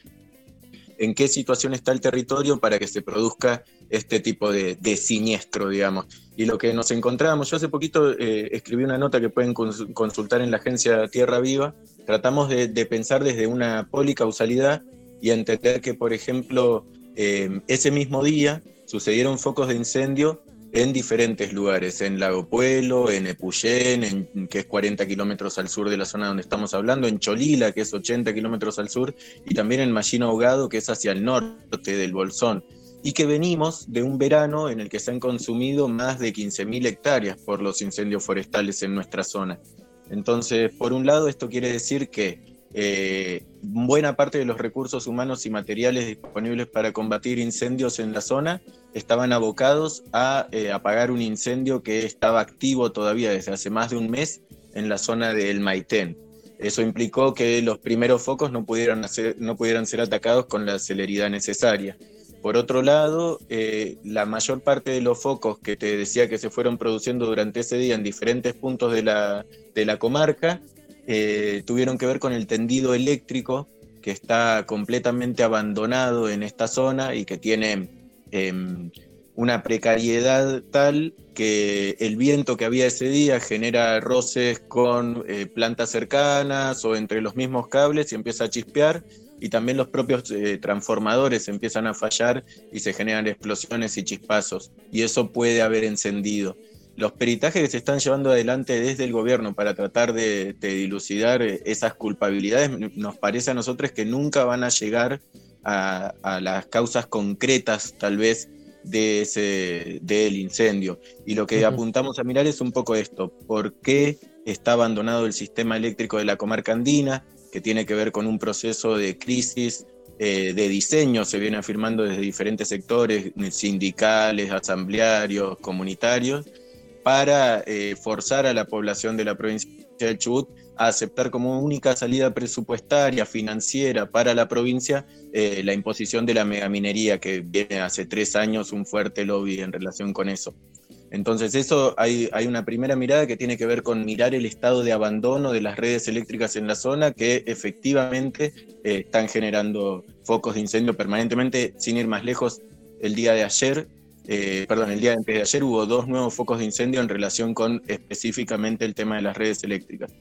en qué situación está el territorio para que se produzca este tipo de, siniestro, digamos. Y lo que nos encontrábamos, yo hace poquito eh, escribí una nota que pueden consultar en la agencia Tierra Viva, tratamos de, pensar desde una policausalidad y entender que, por ejemplo, ese mismo día sucedieron focos de incendio en diferentes lugares, en Lago Puelo, en Epuyén, que es 40 kilómetros al sur de la zona donde estamos hablando, en Cholila, que es 80 kilómetros al sur, y también en Mallino Ahogado, que es hacia el norte del Bolsón. Y que venimos de un verano en el que se han consumido más de 15.000 hectáreas por los incendios forestales en nuestra zona. Entonces, por un lado, esto quiere decir que eh, buena parte de los recursos humanos y materiales disponibles para combatir incendios en la zona estaban abocados a eh, apagar un incendio que estaba activo todavía desde hace más de un mes en la zona del Maitén. Eso implicó que los primeros focos no pudieran, no pudieran ser atacados con la celeridad necesaria. Por otro lado, eh, la mayor parte de los focos que te decía que se fueron produciendo durante ese día en diferentes puntos de la, de la comarca eh, tuvieron que ver con el tendido eléctrico que está completamente abandonado en esta zona y que tiene em, una precariedad tal que el viento que había ese día genera roces con eh, plantas cercanas o entre los mismos cables y empieza a chispear y también los propios eh, transformadores empiezan a fallar y se generan explosiones y chispazos y eso puede haber encendido. Los peritajes que se están llevando adelante desde el gobierno para tratar de, dilucidar eh, esas culpabilidades, nos parece a nosotros que nunca van a llegar a, las causas concretas, tal vez, de ese, del incendio. Y lo que apuntamos a mirar es un poco esto, ¿por qué está abandonado el sistema eléctrico de la comarca andina, que tiene que ver con un proceso de crisis eh, de diseño, se viene afirmando desde diferentes sectores, sindicales, asamblearios, comunitarios, para eh, forzar a la población de la provincia de Chubut a aceptar como única salida presupuestaria, financiera para la provincia, eh, la imposición de la megaminería, que viene hace tres años un fuerte lobby en relación con eso. Entonces, eso hay, hay una primera mirada que tiene que ver con mirar el estado de abandono de las redes eléctricas en la zona, que efectivamente eh, están generando focos de incendio permanentemente, sin ir más lejos. El día de ayer eh, perdón, el día de, de ayer hubo dos nuevos focos de incendio en relación con específicamente el tema de las redes eléctricas.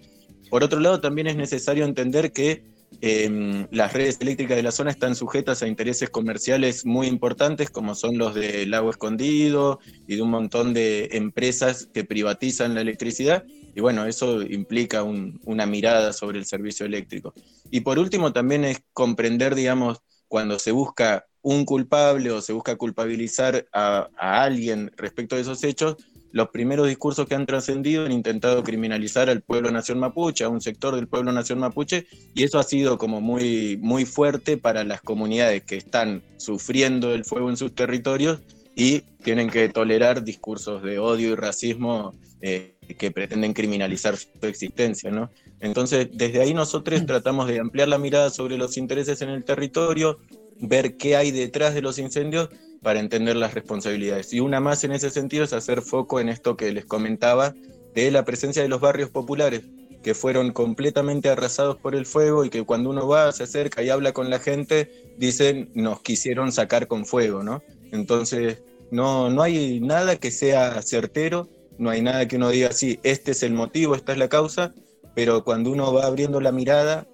Por otro lado, también es necesario entender que em, las redes eléctricas de la zona están sujetas a intereses comerciales muy importantes, como son los del lago escondido y de un montón de empresas que privatizan la electricidad. Y bueno, eso implica una mirada sobre el servicio eléctrico. Y por último, también es comprender, digamos, cuando se busca un culpable o se busca culpabilizar a, a alguien respecto de esos hechos, los primeros discursos que han trascendido han intentado criminalizar al pueblo nación mapuche, a un sector del pueblo nación mapuche, y eso ha sido como muy, muy fuerte para las comunidades que están sufriendo el fuego en sus territorios y tienen que tolerar discursos de odio y racismo eh, que pretenden criminalizar su existencia, ¿no? Entonces, desde ahí nosotros tratamos de ampliar la mirada sobre los intereses en el territorio, ver qué hay detrás de los incendios para entender las responsabilidades. Y una más en ese sentido es hacer foco en esto que les comentaba de la presencia de los barrios populares, que fueron completamente arrasados por el fuego y que cuando uno va, se acerca y habla con la gente, dicen, nos quisieron sacar con fuego, ¿no? Entonces, no, no hay nada que sea certero, no hay nada que uno diga, sí, este es el motivo, esta es la causa, pero cuando uno va abriendo la mirada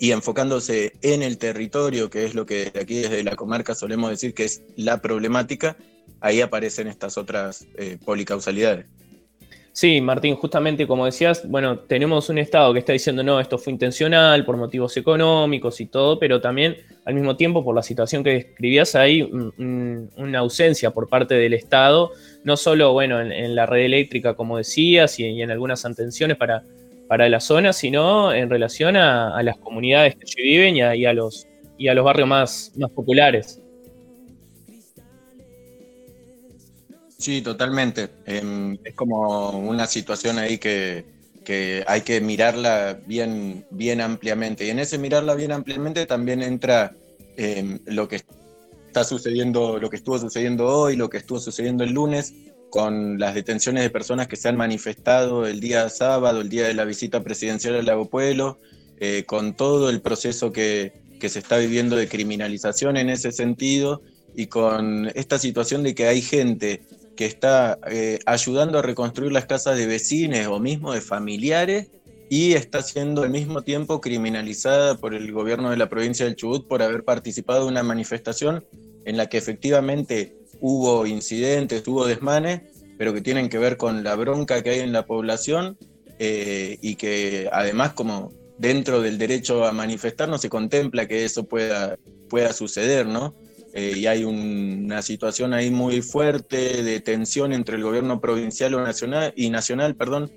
y enfocándose en el territorio, que es lo que aquí desde la comarca solemos decir que es la problemática, ahí aparecen estas otras eh, policausalidades. Sí, Martín, justamente como decías, bueno, tenemos un Estado que está diciendo, no, esto fue intencional por motivos económicos y todo, pero también al mismo tiempo por la situación que describías hay una ausencia por parte del Estado, no solo, bueno, en, la red eléctrica, como decías, y en algunas atenciones para para la zona, sino en relación a, las comunidades que allí viven y a, los, y a los barrios más, más populares. Sí, totalmente. Em, es como una situación ahí que, hay que mirarla bien, bien ampliamente. Y en ese mirarla bien ampliamente también entra em, lo que está sucediendo, lo que estuvo sucediendo hoy, lo que estuvo sucediendo el lunes, con las detenciones de personas que se han manifestado el día sábado, el día de la visita presidencial al Lago Pueblo, eh, con todo el proceso que, se está viviendo de criminalización en ese sentido y con esta situación de que hay gente que está eh, ayudando a reconstruir las casas de vecinos o mismo de familiares y está siendo al mismo tiempo criminalizada por el gobierno de la provincia del Chubut por haber participado en una manifestación en la que efectivamente hubo incidentes, hubo desmanes, pero que tienen que ver con la bronca que hay en la población eh, y que además como dentro del derecho a manifestar no se contempla que eso pueda, pueda suceder, ¿no? Eh, y hay una situación ahí muy fuerte de tensión entre el gobierno provincial o nacional, y nacional, perdón,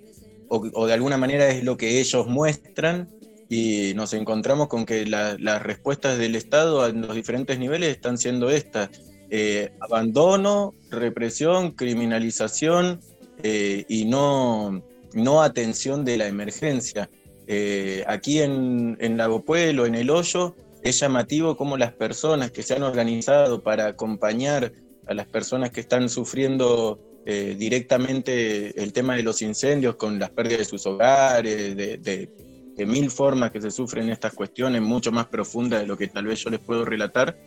o, de alguna manera es lo que ellos muestran y nos encontramos con que las respuestas del Estado en los diferentes niveles están siendo estas. Eh, abandono, represión, criminalización eh, y no, no atención de la emergencia. Eh, aquí en, en Lago Pueblo, en El Hoyo, es llamativo cómo las personas que se han organizado para acompañar a las personas que están sufriendo directamente el tema de los incendios con las pérdidas de sus hogares, de, de mil formas que se sufren estas cuestiones, mucho más profundas de lo que tal vez yo les puedo relatar,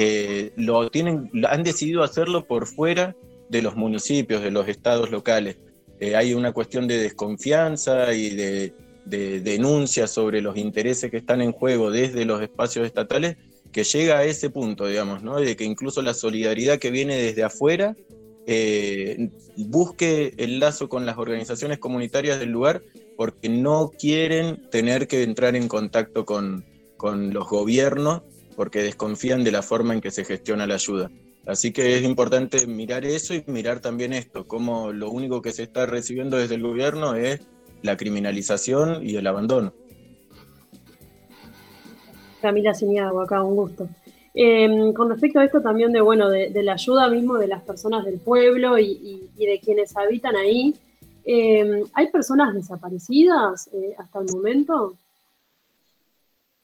eh, lo tienen, han decidido hacerlo por fuera de los municipios, de los estados locales. Eh, hay una cuestión de desconfianza y de, denuncia sobre los intereses que están en juego desde los espacios estatales que llega a ese punto, digamos, ¿no? de que incluso la solidaridad que viene desde afuera eh, busque el lazo con las organizaciones comunitarias del lugar porque no quieren tener que entrar en contacto con, con los gobiernos porque desconfían de la forma en que se gestiona la ayuda. Así que es importante mirar eso y mirar también esto, como lo único que se está recibiendo desde el gobierno es la criminalización y el abandono. Camila Siniago, acá, un gusto. Em, con respecto a esto también de, bueno, de, la ayuda mismo de las personas del pueblo y, de quienes habitan ahí, em, ¿hay personas desaparecidas eh, hasta el momento?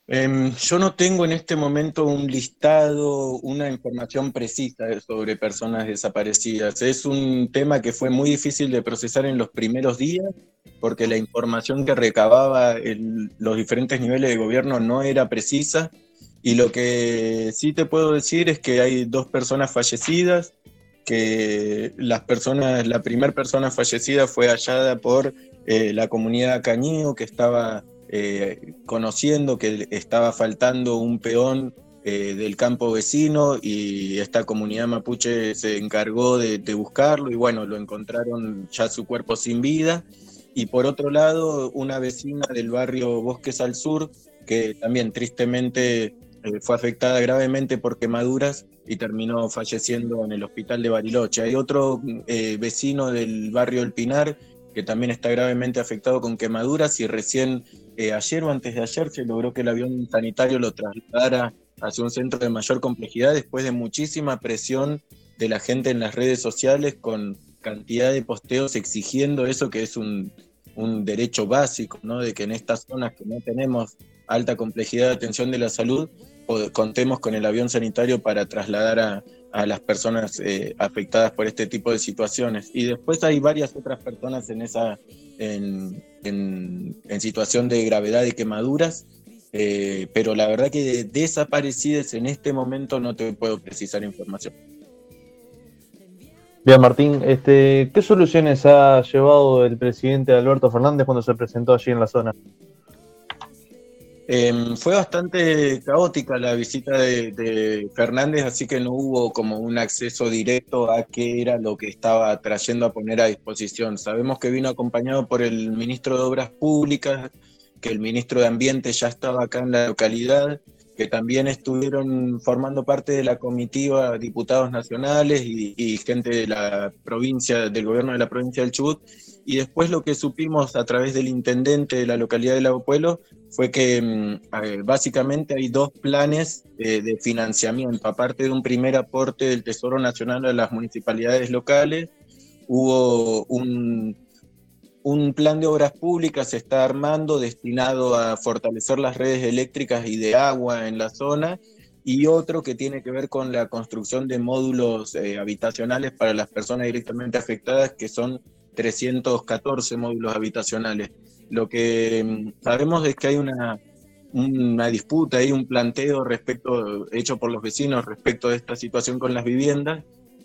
Em, yo no tengo en este momento un listado, una información precisa sobre personas desaparecidas. Es un tema que fue muy difícil de procesar en los primeros días porque la información que recababa los diferentes niveles de gobierno no era precisa. Y lo que sí te puedo decir es que hay dos personas fallecidas, que las personas, la primera persona fallecida fue hallada por eh, la comunidad Cañeo, que estaba eh, conociendo que estaba faltando un peón eh, del campo vecino y esta comunidad mapuche se encargó de, buscarlo y bueno, lo encontraron ya su cuerpo sin vida. Y por otro lado, una vecina del barrio Bosques al Sur, que también tristemente fue afectada gravemente por quemaduras y terminó falleciendo en el hospital de Bariloche. Hay otro eh, vecino del barrio El Pinar que también está gravemente afectado con quemaduras y recién ayer o antes de ayer se logró que el avión sanitario lo trasladara hacia un centro de mayor complejidad después de muchísima presión de la gente en las redes sociales con cantidad de posteos exigiendo eso que es un, un derecho básico, ¿no? de que en estas zonas que no tenemos alta complejidad de atención de la salud, contemos con el avión sanitario para trasladar a, las personas eh, afectadas por este tipo de situaciones. Y después hay varias otras personas en esa en, situación de gravedad de quemaduras, eh, pero la verdad que de desaparecidas en este momento no te puedo precisar información. Bien, Martín, este, ¿qué soluciones ha llevado el presidente Alberto Fernández cuando se presentó allí en la zona? Em, fue bastante caótica la visita de, Fernández, así que no hubo como un acceso directo a qué era lo que estaba trayendo a poner a disposición. Sabemos que vino acompañado por el ministro de Obras Públicas, que el ministro de Ambiente ya estaba acá en la localidad, que también estuvieron formando parte de la comitiva diputados nacionales y, gente de la provincia, del gobierno de la provincia del Chubut, y después lo que supimos a través del intendente de la localidad de Lago Pueblo fue que mm, básicamente hay dos planes eh, de financiamiento. Aparte de un primer aporte del Tesoro Nacional a las municipalidades locales, hubo un, un plan de obras públicas, se está armando destinado a fortalecer las redes eléctricas y de agua en la zona y otro que tiene que ver con la construcción de módulos eh, habitacionales para las personas directamente afectadas, que son 314 módulos habitacionales. Lo que mm, sabemos es que hay una, disputa y un planteo respecto, hecho por los vecinos respecto de esta situación con las viviendas,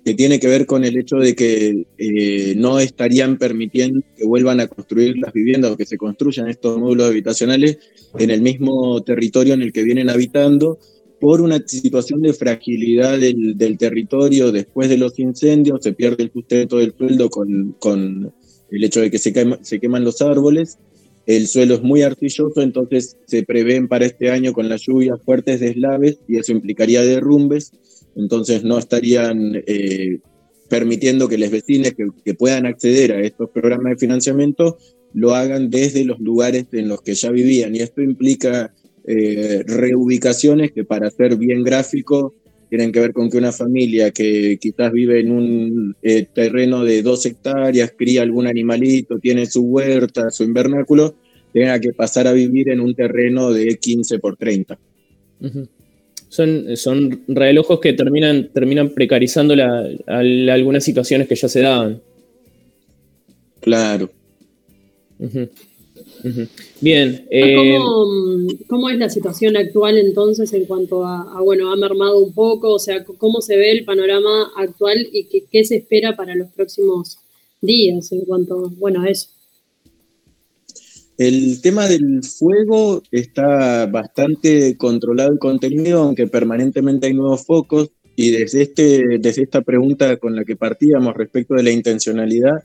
que tiene que ver con el hecho de que eh, no estarían permitiendo que vuelvan a construir las viviendas o que se construyan estos módulos habitacionales en el mismo territorio en el que vienen habitando, por una situación de fragilidad del, territorio. Después de los incendios, se pierde el sustento del sueldo con, con el hecho de que se, se queman los árboles, el suelo es muy arcilloso, entonces se prevén para este año con las lluvias fuertes deslaves y eso implicaría derrumbes, entonces no estarían eh, permitiendo que los vecinos que, puedan acceder a estos programas de financiamiento lo hagan desde los lugares en los que ya vivían y esto implica eh, reubicaciones que para ser bien gráfico tienen que ver con que una familia que quizás vive en un eh, terreno de dos hectáreas, cría algún animalito, tiene su huerta, su invernáculo, tenga que pasar a vivir en un terreno de 15 por 30. Son, son relojos que terminan, terminan precarizando algunas situaciones que ya se daban. Claro. Bien. Eh, ¿Cómo, es la situación actual entonces en cuanto a, bueno, ha mermado un poco? O sea, ¿cómo se ve el panorama actual y qué, se espera para los próximos días en cuanto, bueno, a eso? El tema del fuego está bastante controlado el contenido, aunque permanentemente hay nuevos focos. Y desde, este, desde esta pregunta con la que partíamos respecto de la intencionalidad,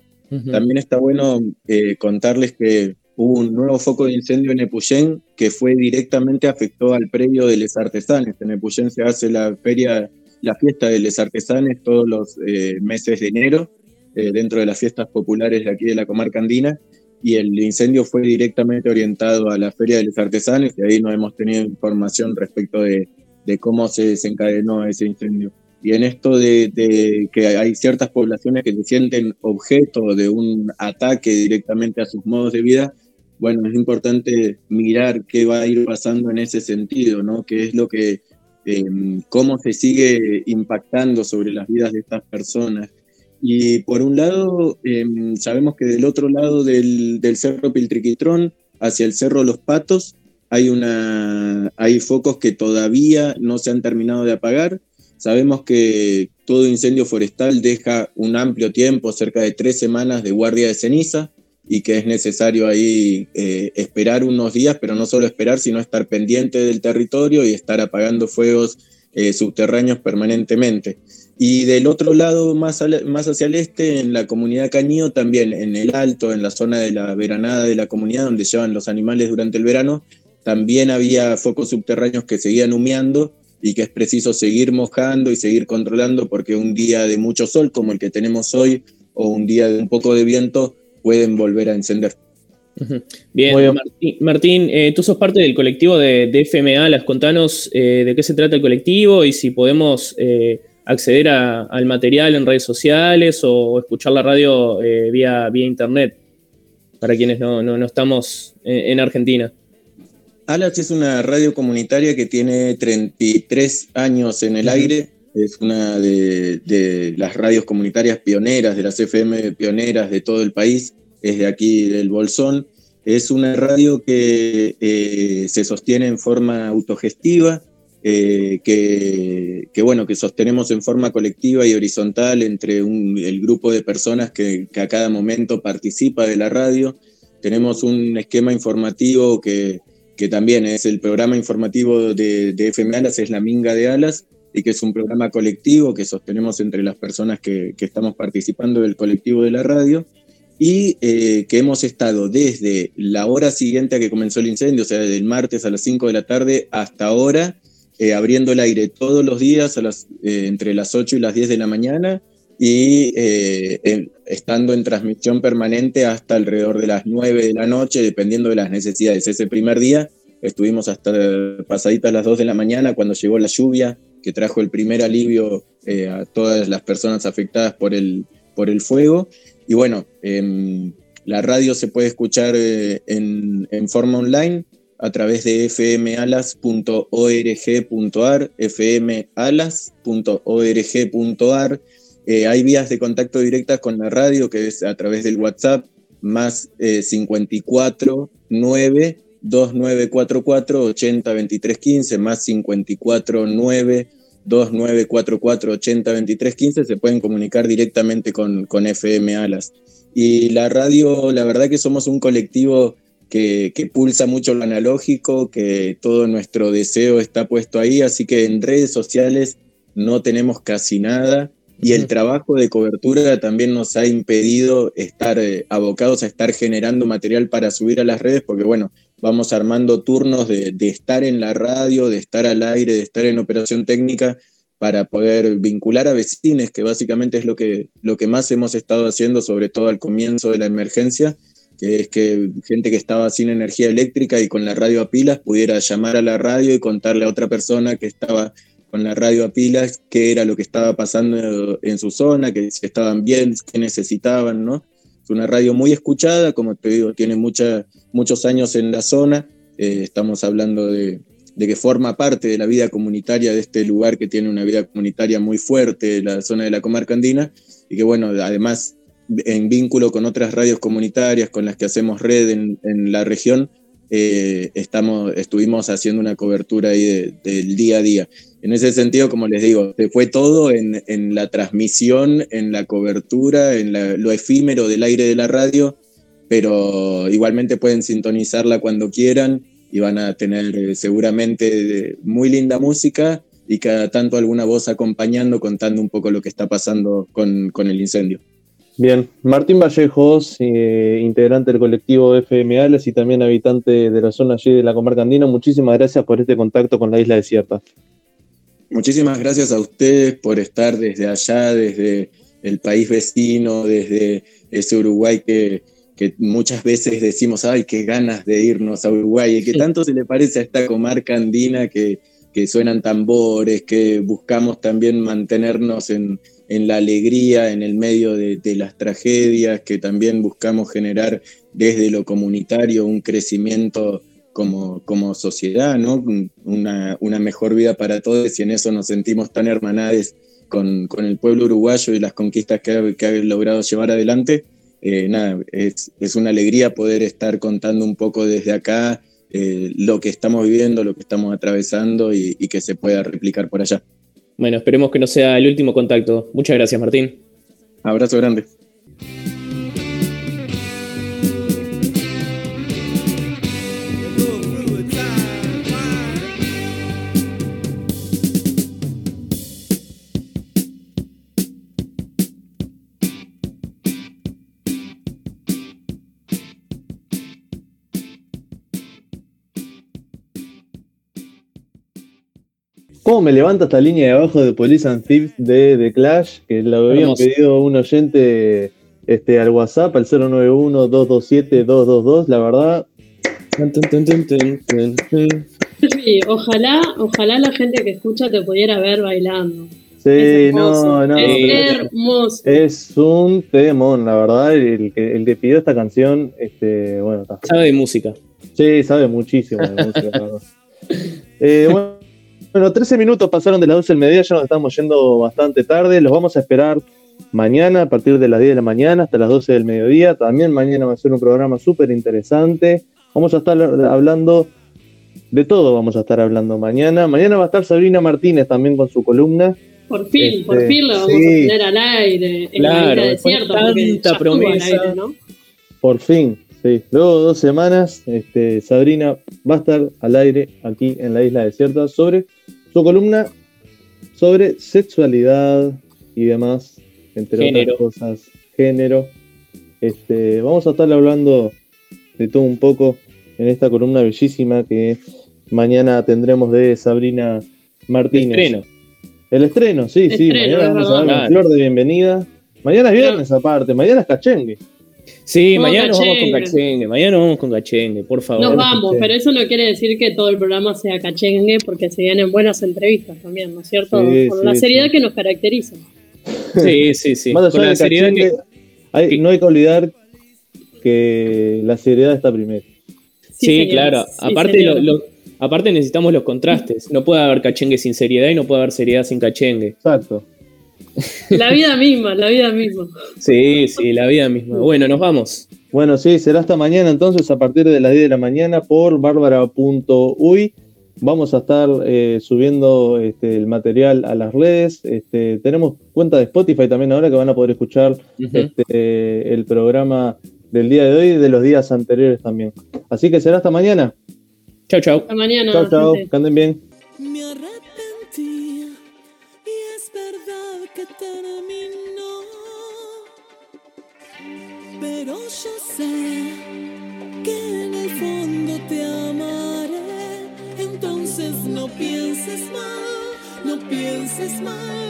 también está bueno eh, contarles que hubo un nuevo foco de incendio en Epuyén que fue directamente afectó al predio de Les Artesanes. En Epuyén se hace la feria, la fiesta de Les Artesanes todos los eh, meses de enero, eh, dentro de las fiestas populares de aquí de la comarca andina, y el incendio fue directamente orientado a la feria de Les Artesanes, y ahí no hemos tenido información respecto de, de cómo se desencadenó ese incendio. Y en esto de, de, que hay ciertas poblaciones que se sienten objeto de un ataque directamente a sus modos de vida, bueno, es importante mirar qué va a ir pasando en ese sentido, ¿no? Qué es lo que, em, cómo se sigue impactando sobre las vidas de estas personas. Y por un lado, em, sabemos que del otro lado del, del, Cerro Piltriquitrón, hacia el Cerro Los Patos, hay, una, hay focos que todavía no se han terminado de apagar. Sabemos que todo incendio forestal deja un amplio tiempo, cerca de tres semanas de guardia de ceniza, y que es necesario ahí eh, esperar unos días, pero no solo esperar, sino estar pendiente del territorio y estar apagando fuegos eh, subterráneos permanentemente. Y del otro lado, más, más hacia el este, en la comunidad Cañío, también en el alto, en la zona de la veranada de la comunidad, donde llevan los animales durante el verano, también había focos subterráneos que seguían humeando y que es preciso seguir mojando y seguir controlando porque un día de mucho sol como el que tenemos hoy o un día de un poco de viento pueden volver a encender. Bien, Martín, eh, tú sos parte del colectivo de, FMA, las contanos eh, de qué se trata el colectivo y si podemos eh, acceder al material en redes sociales o, escuchar la radio vía, vía internet, para quienes no, no estamos en Argentina. Alas es una radio comunitaria que tiene 33 años en el aire. Es una de, las radios comunitarias pioneras, de las FM pioneras de todo el país. Es de aquí del Bolsón. Es una radio que eh, se sostiene en forma autogestiva, eh, que, bueno, que sostenemos en forma colectiva y horizontal entre el grupo de personas que, que a cada momento participa de la radio. Tenemos un esquema informativo que que también es el programa informativo de, de FM Alas, es La Minga de Alas, y que es un programa colectivo que sostenemos entre las personas que, estamos participando del colectivo de la radio, y eh, que hemos estado desde la hora siguiente a que comenzó el incendio, o sea, desde el martes a las 5 de la tarde hasta ahora, eh, abriendo el aire todos los días eh, entre las 8 y las 10 de la mañana, y estando en transmisión permanente hasta alrededor de las 9 de la noche, dependiendo de las necesidades. Ese primer día estuvimos hasta pasaditas las 2 de la mañana cuando llegó la lluvia, que trajo el primer alivio eh, a todas las personas afectadas por el, por el fuego. Y bueno, em, la radio se puede escuchar eh, en forma online a través de fmalas.org.ar, fmalas.org.ar eh, hay vías de contacto directas con la radio, que es a través del WhatsApp, más 54 9 2944 80 23 15, más 54 9 2944 80 23 15, se pueden comunicar directamente con, con FM Alas. Y la radio, la verdad que somos un colectivo que, que, pulsa mucho lo analógico, que todo nuestro deseo está puesto ahí, así que en redes sociales no tenemos casi nada. Y el trabajo de cobertura también nos ha impedido estar eh, abocados a estar generando material para subir a las redes, porque bueno, vamos armando turnos de, estar en la radio, de estar al aire, de estar en operación técnica, para poder vincular a vecinos, que básicamente es lo que, lo que más hemos estado haciendo, sobre todo al comienzo de la emergencia, es que gente que estaba sin energía eléctrica y con la radio a pilas pudiera llamar a la radio y contarle a otra persona que estaba con la radio a pilas qué era lo que estaba pasando en su zona, que si estaban bien, qué necesitaban, ¿no? Es una radio muy escuchada, como te digo, tiene mucha, muchos años en la zona, eh, estamos hablando de, que forma parte de la vida comunitaria de este lugar que tiene una vida comunitaria muy fuerte, la zona de la comarca andina, y que bueno, además en vínculo con otras radios comunitarias con las que hacemos red en, en la región, eh, estamos, estuvimos haciendo una cobertura ahí del día a día. En ese sentido, como les digo, se fue todo en, la transmisión, en la cobertura, en lo efímero del aire de la radio, pero igualmente pueden sintonizarla cuando quieran y van a tener eh, seguramente muy linda música y cada tanto alguna voz acompañando, contando un poco lo que está pasando con el incendio. Bien, Martín Vallejos, eh, integrante del colectivo FM Alas y también habitante de la zona allí de la comarca andina, muchísimas gracias por este contacto con la isla desierta. Muchísimas gracias a ustedes por estar desde allá, desde el país vecino, desde ese Uruguay que, que muchas veces decimos, ay, qué ganas de irnos a Uruguay, y que tanto se le parece a esta comarca andina que, que suenan tambores, que buscamos también mantenernos en, en la alegría, en el medio de, las tragedias, que también buscamos generar desde lo comunitario un crecimiento como, como sociedad, ¿no? Una, una, mejor vida para todos y en eso nos sentimos tan hermanades con, con el pueblo uruguayo y las conquistas que ha, que ha logrado llevar adelante. Eh, nada, es, es, una alegría poder estar contando un poco desde acá eh, lo que estamos viviendo, lo que estamos atravesando y que se pueda replicar por allá. Bueno, esperemos que no sea el último contacto. Muchas gracias, Martín. Abrazo grande. ¿Cómo me levanta esta línea de abajo de Police and Thieves de The Clash? Que lo habían pedido un oyente este, al WhatsApp, al 091-227-222. La verdad. Sí, ojalá, ojalá la gente que escucha te pudiera ver bailando. Sí, no, no. Es hermoso. Es un temón, la verdad. El que, el que pidió esta canción, este, bueno, está. Sabe de música. Sí, sabe muchísimo de música, la verdad. Eh, bueno. Bueno, 13 minutos pasaron de las 12 del mediodía, ya nos estamos yendo bastante tarde. Los vamos a esperar mañana a partir de las 10 de la mañana hasta las 12 del mediodía. También mañana va a ser un programa súper interesante. Vamos a estar hablando de todo, vamos a estar hablando mañana. Mañana va a estar Sabrina Martínez también con su columna. Por fin, por este, fin lo vamos a tener al aire, en la isla desierta. Tanta promesa. ¿no? Por fin, Sí, luego de dos semanas, este, Sabrina va a estar al aire aquí en la isla desierta sobre su columna sobre sexualidad y demás, entre otras cosas, género. Este, vamos a estar hablando de todo un poco en esta columna bellísima que mañana tendremos de Sabrina Martínez. El estreno. El estreno, sí, sí. mañana vamos a dar flor de bienvenida. Mañana es viernes aparte, mañana es cachengue. Sí, mañana nos vamos con cachengue, mañana vamos con cachengue, por favor. Nos vamos, pero eso no quiere decir que todo el programa sea cachengue, porque se vienen buenas entrevistas también, ¿no es cierto? con la seriedad que nos caracteriza. Sí, sí, sí. Más allá la seriedad que... no hay que olvidar que la seriedad está primero. Sí, claro. aparte, aparte necesitamos los contrastes. No puede haber cachengue sin seriedad y no puede haber seriedad sin cachengue. Exacto. La vida misma, la vida misma. Sí, sí, la vida misma. Bueno, nos vamos. Bueno, sí, será hasta mañana entonces a partir de las 10 de la mañana por bárbara.uy. Vamos a estar eh, subiendo este, el material a las redes. Este, tenemos cuenta de Spotify también ahora que van a poder escuchar este, el programa del día de hoy y de los días anteriores también. Así que será hasta mañana. Chao, chao. Hasta mañana. Chao, chao. Que anden bien. Pienses mal de